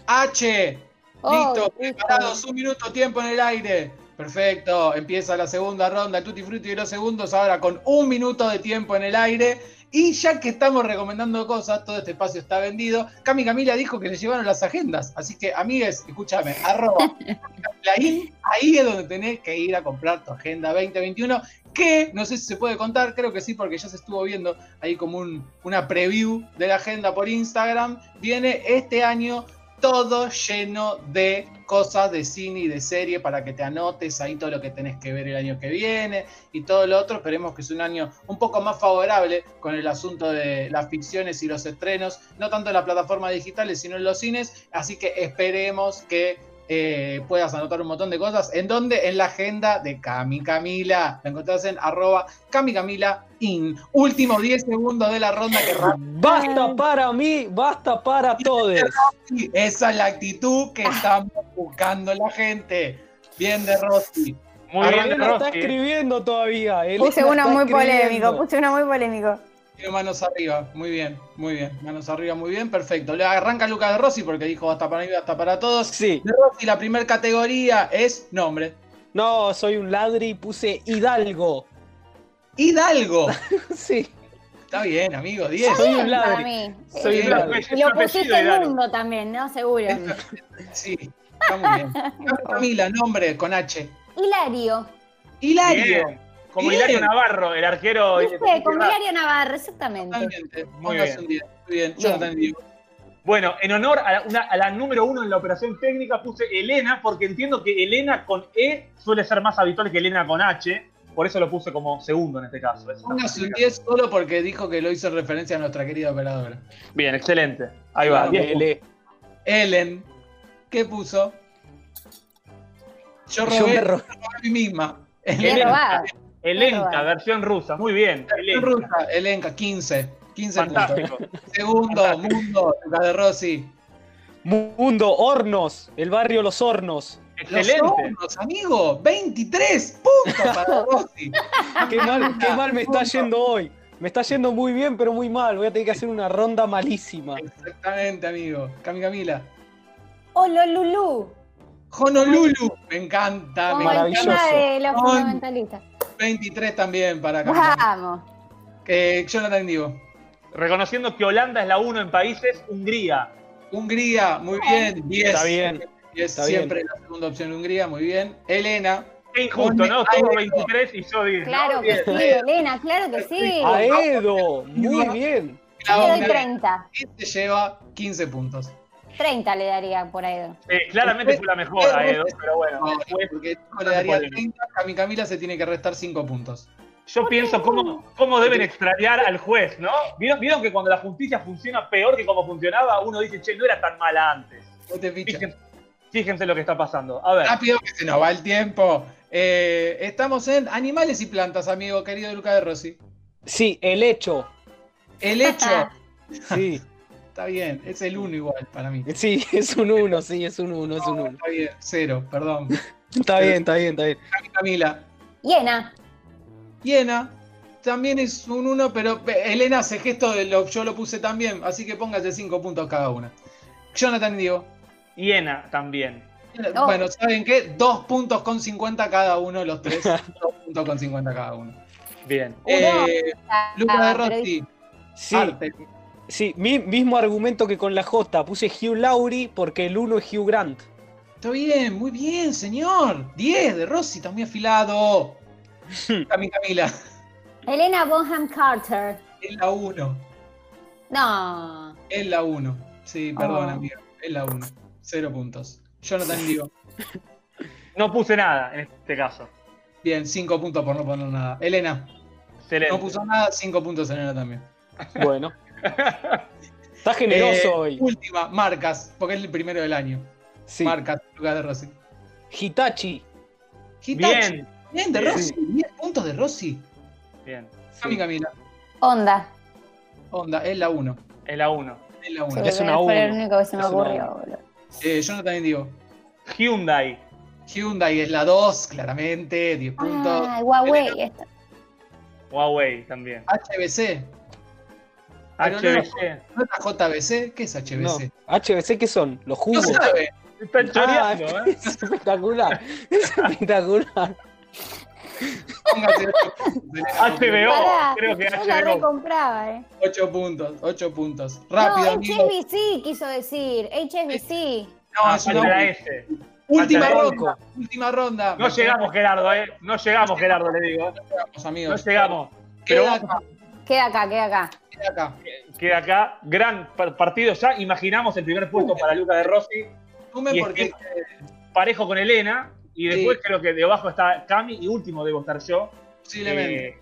H. Oh, listo. Preparados. Un minuto tiempo en el aire. Perfecto. Empieza la segunda ronda. El Tutti Frutti de los segundos. Ahora con un minuto de tiempo en el aire. Y ya que estamos recomendando cosas, todo este espacio está vendido. Cami Camila dijo que le llevaron las agendas. Así que, amigues, escúchame, arroba Camilaín, ahí es donde tenés que ir a comprar tu agenda 2021. Que no sé si se puede contar, creo que sí, porque ya se estuvo viendo ahí como un- una preview de la agenda por Instagram. Viene este año todo lleno de cosas de cine y de serie para que te anotes ahí todo lo que tenés que ver el año que viene y todo lo otro. Esperemos que es un año un poco más favorable con el asunto de las ficciones y los estrenos, no tanto en las plataformas digitales, sino en los cines. Así que esperemos que eh, puedas anotar un montón de cosas. ¿En dónde? En la agenda de Cami Camila. La encontrás en arroba Cami Camila in. Últimos 10 segundos de la ronda que Basta para mí, basta para todos. Esa es la actitud que estamos buscando la gente. Bien de Rossi. Muy bien, está Rossi. escribiendo todavía. Puse uno está muy escribiendo. polémico, puse uno muy polémico. Tiene manos arriba. Muy bien, muy bien. Manos arriba, muy bien. Perfecto. Le arranca Lucas de Rossi porque dijo basta para mí, basta para todos. Sí. De Rossi, la primera categoría es nombre. No, soy un ladri y puse Hidalgo. Hidalgo. Sí. Está bien, amigo. 10. Soy un Para ladri. mí. Soy Eh, un ladri. Es Y lo pusiste el mundo también, ¿no? Seguro. Sí, está muy bien. Camila, nombre con H. Hilario. Hilario. Bien. Como Bien. Hilario Navarro, el arquero. ¿Viste? Como Hilario Navarro, exactamente. Totalmente. Muy bien. un 10. Muy bien. Bien. Jonathan Diego. Bueno, en honor a la, una- a la número uno en la operación técnica puse Elena, porque entiendo que Elena con E suele ser más habitual que Elena con H. Por eso lo puse como segundo en este caso. Póngase un justificación. 10 solo porque dijo que lo hizo en referencia a nuestra querida operadora. Bien, excelente. Ahí va. Claro. Ele. Ellen, ¿qué puso? Yo Yo robé, me ro- robé a mí misma. Bien Elena. Elenca, versión rusa. Muy bien. Elenca. Rusa, Elenca, 15. 15 puntos. Fantástico. Segundo, Mundo, Lucas de Rossi. Mundo, Hornos, el barrio Los Hornos. Los Excelente. hornos, amigo, 23 puntos para Rossi. Qué mal, qué mal me está yendo hoy. Me está yendo muy bien, pero muy mal. Voy a tener que hacer una ronda malísima. Exactamente, amigo. Cami Camila. Ololulú. Honolulu, me encanta, me el encanta. tema de los fundamentalistas. 23 también para Camila. Vamos. Eh, Jonathan Diego. Reconociendo que Holanda es la uno en países, Hungría. Hungría, muy bien, 10. Está bien. 10 está siempre la segunda opción Hungría, muy bien. Elena, Qué injusto, ¿no? Ay, Tuvo no. 23 y yo 10. ¿no? Claro que Bien. sí, Elena, claro que sí. Aedo, muy bien. Yo doy Claudia, 30. y se lleva 15 puntos. 30 le daría por ahí. Eh, claramente fue la mejor a pero bueno. No, después porque no le daría polémica. 30, a mi Camila se tiene que restar 5 puntos. Yo pienso cómo, cómo deben extrañar al juez, ¿no? ¿Vieron, vieron que cuando la justicia funciona peor que como funcionaba, uno dice, che, no era tan mala antes. No te fichas. Fíjense, fíjense lo que está pasando. A ver, Rápido que se nos va el tiempo. Eh, estamos en animales y plantas, amigo querido Luca de Rossi. Sí, el hecho. El hecho, Sí, está bien, es el 1 igual para mí. sí, es un uno, sí, es un uno, es un uno. Está bien, cero, perdón. Está bien, está bien, está bien. Camila. Llena. Hiena, también es un 1, pero eh, Elena hace gesto de lo yo lo puse también, así que póngase 5 puntos cada una. Jonathan y Diego. hiena también. Oh. Bueno, ¿saben qué? Dos puntos con 50 cada uno, los tres. Dos puntos con 50 cada uno. Bien. Eh, Luca de Ah, pero- Rossi, Sí, arte. Sí, mi- mismo argumento que con la J. Puse Hugh Laurie porque el uno es Hugh Grant. Está bien, muy bien, señor. 10 de Rossi, está muy afilado. Cami Camila, Elena Bonham Carter. es la 1. No. Es la 1. Sí, perdón, Oh. amigo. Es la 1. Cero puntos. Jonathan digo. No puse nada en este caso. Bien, 5 puntos por no poner nada. Elena, Excelente. no puso nada, 5 puntos Elena también. Bueno. Está generoso Eh, hoy. Última, marcas, porque es el primero del año. Sí. Marcas, Lucas de Rossi. Hitachi. Hitachi. Bien. Bien, de. Rossi. 10 puntos de Rossi. Bien. Cami Camila. Onda. Onda, es la 1. Es la 1. Es la 1. Sí, Es una fue el uno. único que se me Es una ocurrió, boludo. Eh, Jonathan digo. Hyundai. Hyundai es la 2, claramente. 10 puntos. Ah, Huawei. esta. Huawei también. HBC. HBC. ¿No es la JBC? ¿Qué es No. HBC? HBC, ¿qué son? Los No, jugos. sabe. Están Ah, choreando, ¿eh? es espectacular. Es espectacular. Póngase 8 puntos. HBO. Pará, Creo que yo la HBO. recompraba, eh. 8 puntos, 8 puntos. Rápido, no, amigo. HSBC quiso decir. HSBC. No, Ah, es una la. S. última la ronda. Última ronda. No llegamos, Gerardo, ¿eh? No llegamos, Gerardo, le digo. llegamos, No amigos. llegamos. Pero Queda vamos acá, Queda acá, queda acá. Queda acá. queda acá. Gran par- partido ya. Imaginamos el primer puesto para Luca de Rossi. Y porque Parejo con Elena. Y después Sí. creo que debajo está Cami. Y último debo estar yo. posiblemente. eh,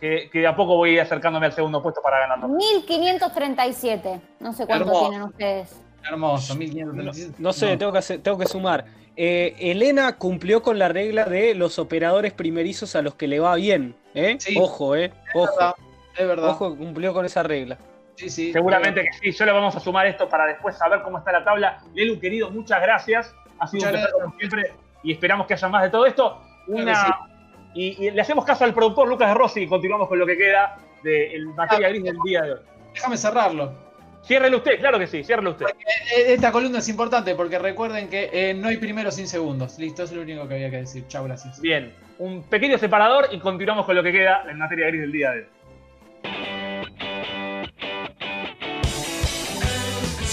que, que de a poco voy a ir acercándome al segundo puesto para ganarlo. 1537. No sé cuánto Hermoso. tienen ustedes. Hermoso, No, 1537. no sé, Tengo, que hacer- tengo que sumar. Eh, Elena cumplió con la regla de los operadores primerizos a los que le va bien. ¿eh? Sí. Ojo, ¿eh? Es Ojo. Es verdad. Ojo, cumplió con esa regla. Sí, sí. Seguramente que sí. Yo le vamos a sumar esto para después saber cómo está la tabla. Lelu, querido, muchas gracias. Ha sido Muchas un placer como siempre. Y esperamos que haya más de todo esto. Una, Claro y, y le hacemos caso al productor Lucas de Rossi y continuamos con lo que queda de el materia Ah, gris del día de hoy. Déjame cerrarlo. Ciérrelo usted, claro que sí, ciérrelo usted. Eh, Esta columna es importante porque recuerden que eh, no hay primero sin segundos. Listo, es lo único que había que decir. Chao, gracias. Bien, un pequeño separador y continuamos con lo que queda en materia gris del día de hoy.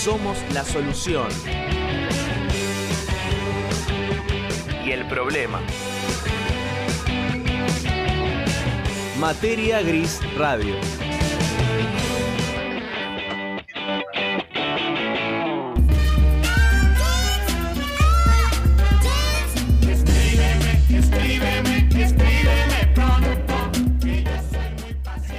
Somos la solución. Y el problema. Materia Gris Radio.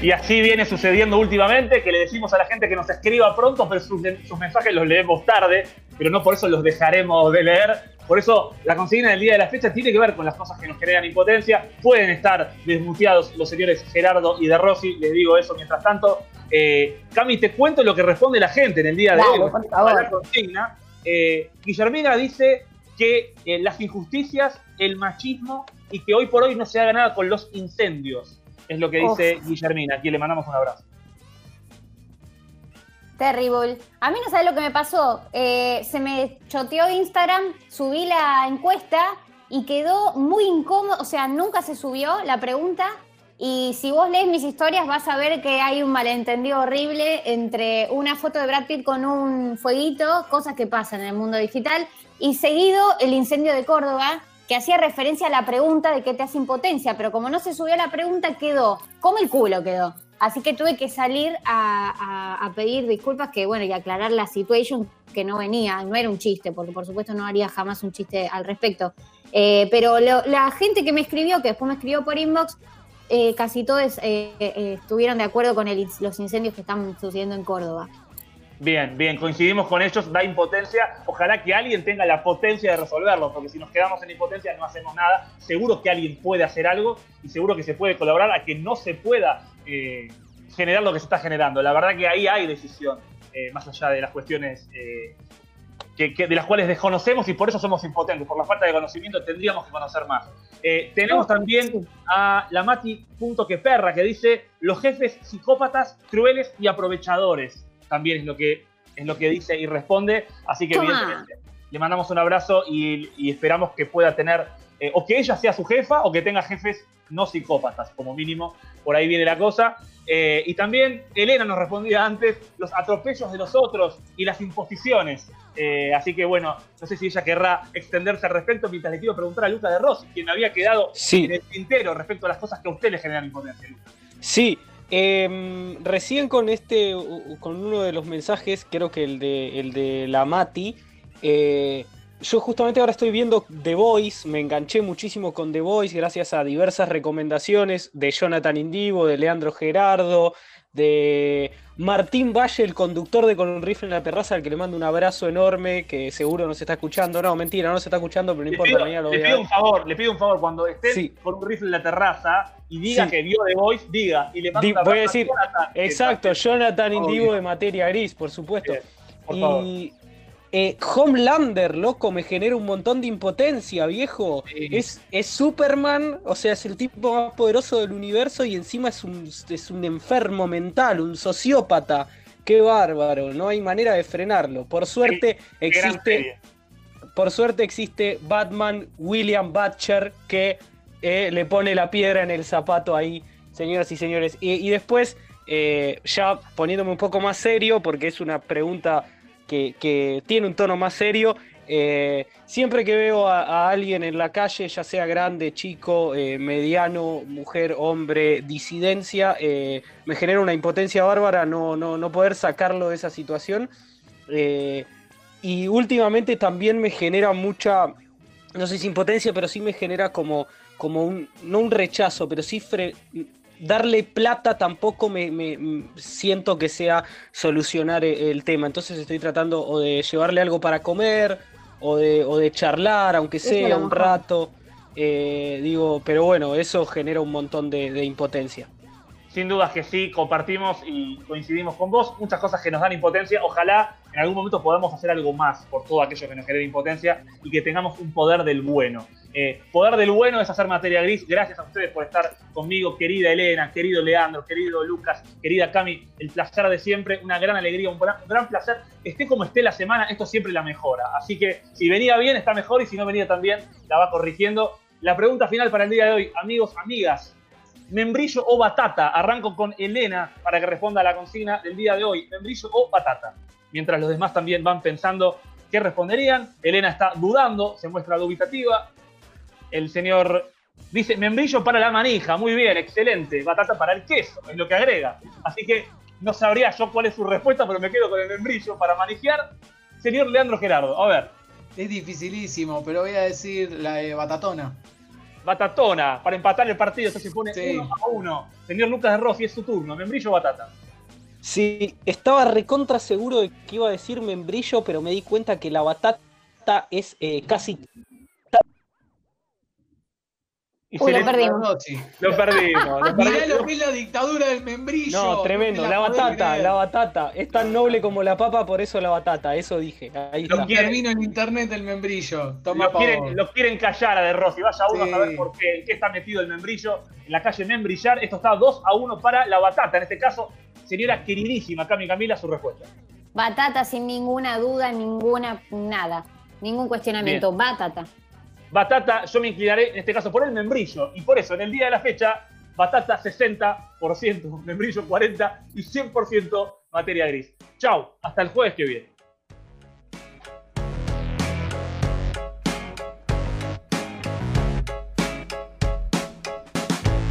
Y así viene sucediendo últimamente, que le decimos a la gente que nos escriba pronto, pero sus, sus mensajes los leemos tarde, pero no por eso los dejaremos de leer. Por eso la consigna del día de la fecha tiene que ver con las cosas que nos generan impotencia. Pueden estar desmuteados los señores Gerardo y De Rossi, les digo eso mientras tanto. Eh, Cami, te cuento lo que responde la gente en el día de hoy. por favor. a La consigna. Eh, Guillermina dice que eh, las injusticias, el machismo y que hoy por hoy no se haga nada con los incendios. Es lo que dice Guillermina. Aquí le mandamos un abrazo. Terrible. A mí no sabes lo que me pasó. Eh, se me choteó Instagram, subí la encuesta y quedó muy incómodo. O sea, nunca se subió la pregunta. Y si vos lees mis historias vas a ver que hay un malentendido horrible entre una foto de Brad Pitt con un fueguito, cosas que pasan en el mundo digital, y seguido el incendio de Córdoba, que hacía referencia a la pregunta de qué te hace impotencia, pero como no se subió la pregunta, quedó, como el culo quedó. Así que tuve que salir a, a- a pedir disculpas que, bueno, y aclarar la situación que no venía, no era un chiste, porque por supuesto no haría jamás un chiste al respecto. Eh, pero la gente que me escribió, que después me escribió por inbox, eh, casi todos eh, estuvieron de acuerdo con el- los incendios que están sucediendo en Córdoba. Bien, bien, coincidimos con ellos, da impotencia. Ojalá que alguien tenga la potencia de resolverlo, porque si nos quedamos en impotencia no hacemos nada. Seguro que alguien puede hacer algo y seguro que se puede colaborar a que no se pueda eh, generar lo que se está generando. La verdad que ahí hay decisión, eh, más allá de las cuestiones eh, que, que- de las cuales desconocemos y por eso somos impotentes. Por la falta de conocimiento tendríamos que conocer más. Tenemos también a la Mati punto que perra que dice los jefes psicópatas, crueles y aprovechadores. También es lo que es lo que dice y responde. Así que Toma. evidentemente le mandamos un abrazo y, y esperamos que pueda tener, eh, o que ella sea su jefa, o que tenga jefes no psicópatas, como mínimo, por ahí viene la cosa. Eh, y también Elena nos respondía antes los atropellos de los otros y las imposiciones. Eh, así que bueno, no sé si ella querrá extenderse al respecto, mientras le quiero preguntar a Luca de Rossi, quien me había quedado Sí. en el tintero respecto a las cosas que a usted le generan impotencia. Luca. Sí, em, recién con este, con uno de los mensajes, creo que el de, el de la Mati, eh, yo justamente ahora estoy viendo The Voice, me enganché muchísimo con The Voice gracias a diversas recomendaciones de Jonathan Indivo, de Leandro Gerardo, de Martín Valle, el conductor de Con un rifle en la terraza, al que le mando un abrazo enorme, que seguro nos está escuchando. No, mentira, no se está escuchando, pero no Le importa, pido, mañana lo le voy a- pido un favor, le pido un favor, cuando estén Sí. con un rifle en la terraza y diga Sí. que vio The Voice, diga. Y le mando Di- un voy a decir, Jonathan, que Exacto, Jonathan. Indivo de materia gris, por supuesto. Bien, por favor. Eh, Homelander, loco, me genera un montón de impotencia, viejo. Sí. Es, es Superman, o sea, es el tipo más poderoso del universo y encima es un, es un enfermo mental, un sociópata. Qué bárbaro, no hay manera de frenarlo. Por suerte existe, por suerte existe Batman William Butcher que eh, le pone la piedra en el zapato ahí, señoras y señores. Y, y después, eh, ya poniéndome un poco más serio, porque es una pregunta que, tiene un tono más serio, eh, siempre que veo a, alguien en la calle, ya sea grande, chico, eh, mediano, mujer, hombre, disidencia, eh, me genera una impotencia bárbara no, no, no poder sacarlo de esa situación. Y últimamente también me genera mucha, no sé si impotencia, pero sí me genera como, como un, no un rechazo, pero sí fre- darle plata tampoco me, me- siento que sea solucionar e- el tema. Entonces estoy tratando o de llevarle algo para comer o de, o de charlar, aunque sea un rato. Eh, digo, pero bueno, eso genera un montón de, de impotencia. Sin dudas que sí, compartimos y coincidimos con vos. Muchas cosas que nos dan impotencia. Ojalá en algún momento podamos hacer algo más por todo aquello que nos genere impotencia y que tengamos un poder del bueno. Eh, poder del bueno es hacer materia gris. Gracias a ustedes por estar conmigo, querida Elena, querido Leandro, querido Lucas, querida Cami. El placer de siempre, una gran alegría, un gran, un gran placer. Esté como esté la semana, esto siempre la mejora. Así que si venía bien, está mejor y si no venía tan bien, la va corrigiendo. La pregunta final para el día de hoy, amigos, amigas, membrillo o batata. Arranco con Elena para que responda a la consigna del día de hoy. Membrillo o batata. Mientras los demás también van pensando qué responderían. Elena está dudando, se muestra dubitativa. El señor dice membrillo para la manija. Muy bien, excelente. Batata para el queso, es lo que agrega. Así que no sabría yo cuál es su respuesta, pero me quedo con el membrillo para manijear. Señor Leandro Gerardo, a ver, Es dificilísimo, pero voy a decir la de Batatona. batatona, para empatar el partido, esto se pone Sí. uno a uno. Señor Lucas de Rossi, es su turno. Membrillo o batata. Sí, estaba recontra seguro de que iba a decir membrillo, pero me di cuenta que la batata es eh, casi Y Uy, se lo le- perdimos. Lo perdimos. Lo Mirá lo que es la dictadura del membrillo. No, tremendo. La batata, creer. la batata. Es tan noble como la papa, por eso la batata. Eso dije. Ahí Lo en internet el membrillo. Toma Lo pa' quieren, vos. lo quieren callar a De Rossi. Vaya uno Sí. a saber por qué, en qué está metido el membrillo. En la calle Membrillar. Esto está 2 a 1 para la batata. En este caso, señora queridísima Cami Camila, su respuesta. Batata sin ninguna duda, ninguna nada. Ningún cuestionamiento. Batata. Batata, yo me inclinaré en este caso por el membrillo. Y por eso, en el día de la fecha, batata 60%, membrillo 40% y 100% materia gris. Chau, hasta el jueves que viene.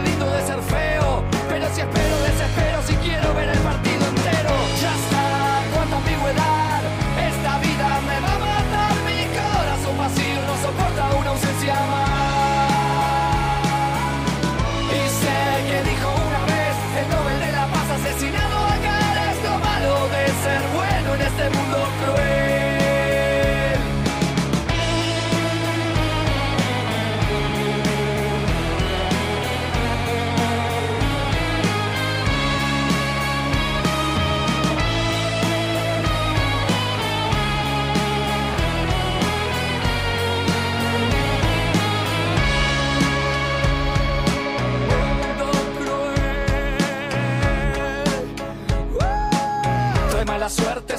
Lindo de ser feo. Pero si espero, desespero si quiero ver el partido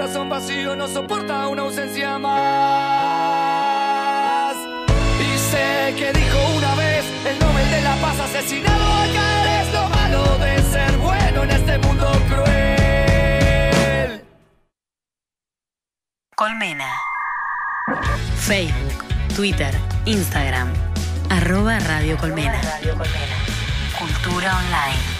corazón vacío no soporta una ausencia más. Y sé que dijo una vez el Nobel de la Paz asesinado a caer es lo malo de ser bueno en este mundo cruel. Colmena. Facebook, Twitter, Instagram. Arroba Radio Colmena. Cultura online.